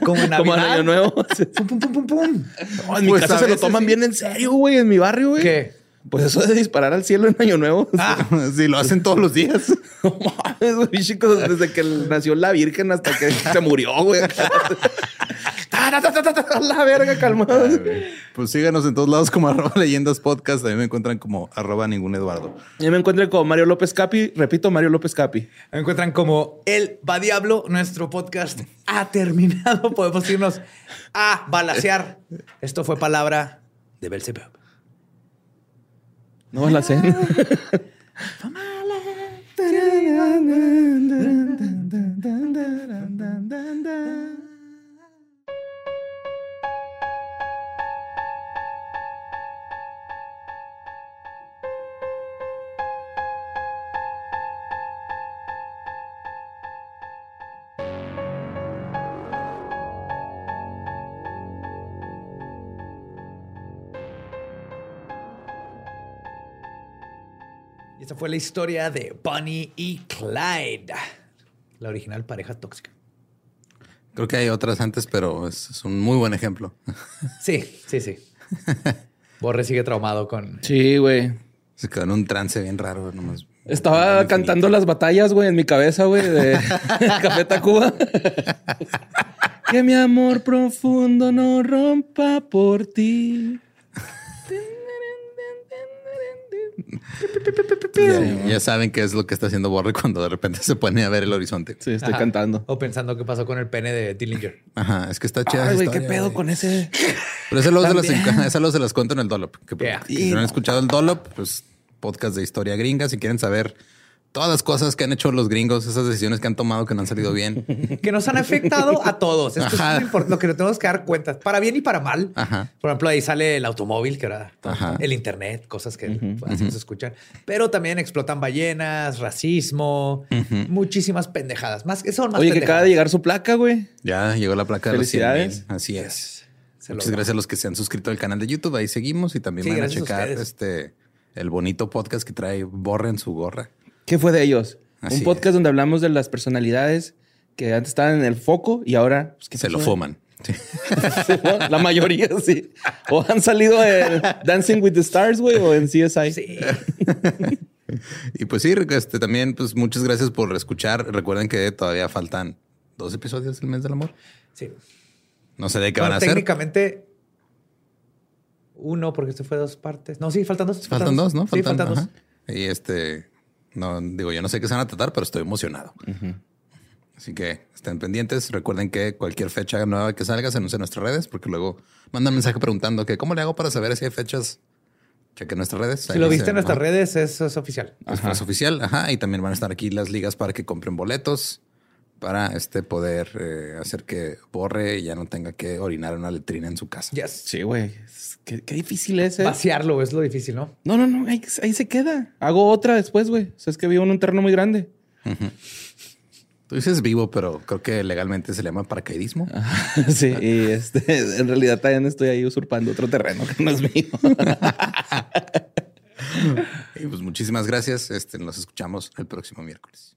Como en Navidad. Como en Año Nuevo. Pum, pum, pum, pum, pum. No, en mi Pues casa se lo toman sí. bien en serio, güey. En mi barrio, güey. ¿Qué? Pues eso de disparar al cielo en Año Nuevo. Ah, Sí, lo hacen todos los días. No mames, güey, chicos, desde que nació la Virgen hasta que se murió, güey. La verga, calmado. Pues síganos en todos lados como arroba leyendas podcast. También me encuentran como arroba ningún Eduardo. Ya me encuentro con Mario López Capi. Repito, Mario López Capi. me encuentran como El Va Diablo. Nuestro podcast ha terminado. Podemos irnos a balasear. Esto fue palabra de Belzebub. No la sé. Esta fue la historia de Bonnie y Clyde. La original pareja tóxica. Creo que hay otras antes, pero es, es un muy buen ejemplo. Sí, sí, sí. Borre sigue traumado con... Sí, güey. Se quedó en un trance bien raro. Nomás. Estaba cantando las batallas, güey, en mi cabeza, güey, de Café Tacuba. que mi amor profundo no rompa por ti. Ya, ya saben qué es lo que está haciendo Borre cuando de repente se pone a ver el horizonte. Sí, estoy Ajá. cantando. O pensando qué pasó con el pene de Dillinger. Ajá, es que está chida. Ay, esa güey, qué pedo con ese. Pero ese luego, se luego se las cuento en el Dolop. Que, Yeah. que no han escuchado el Dolop, pues podcast de historia gringa. Si quieren saber todas las cosas que han hecho los gringos, esas decisiones que han tomado que no han salido bien. que nos han afectado a todos. Esto Ajá. es lo lo que nos tenemos que dar cuenta, para bien y para mal. Ajá. Por ejemplo, ahí sale el automóvil, que era Ajá. el internet, cosas que así no se escuchan. Pero también explotan ballenas, racismo, muchísimas pendejadas. Más que son más Oye, que acaba de llegar su placa, güey. Ya llegó la placa de los 100 Felicidades. mil. Así es. Se Muchas gracias a los que se han suscrito al canal de YouTube. Ahí seguimos y también Sí, van a checar este el bonito podcast que trae Borre en su gorra. ¿Qué fue de ellos? Así Un podcast es. donde hablamos de las personalidades que antes estaban en el foco y ahora pues, ¿qué Se lo pasó? Sí, ¿no? La mayoría sí. O han salido en Dancing with the Stars, güey, o en CSI. Sí. Y pues sí, este, también pues muchas gracias por escuchar. Recuerden que todavía faltan dos episodios del mes del amor. sí. No sé de qué Bueno, van a hacer. técnicamente uno, porque esto fue dos partes. No, sí, faltan dos. Faltan dos, ¿no? Sí, faltan dos. ajá. Y este, No, digo, yo no sé qué se van a tratar, pero estoy emocionado. Así que estén pendientes. Recuerden que cualquier fecha nueva que salga se anuncia en nuestras redes, porque luego mandan mensaje preguntando que cómo le hago para saber si hay fechas. Cheque nuestras redes. Si lo viste en nuestras redes, eso es oficial. Es oficial, ajá. Y también van a estar aquí las ligas para que compren boletos para este poder eh, hacer que borre y ya no tenga que orinar una letrina en su casa. Yes. Sí, güey. Qué, qué difícil es. ¿eh? Vaciarlo es lo difícil, ¿no? No, no, no. Ahí, ahí se queda. Hago otra después, güey. O sea, es que vivo en un terreno muy grande. Tú dices vivo, pero creo que legalmente se le llama paracaidismo. sí, y este, en realidad también estoy ahí usurpando otro terreno que no es mío. y pues muchísimas gracias. Este, nos escuchamos el próximo miércoles.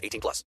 18 plus.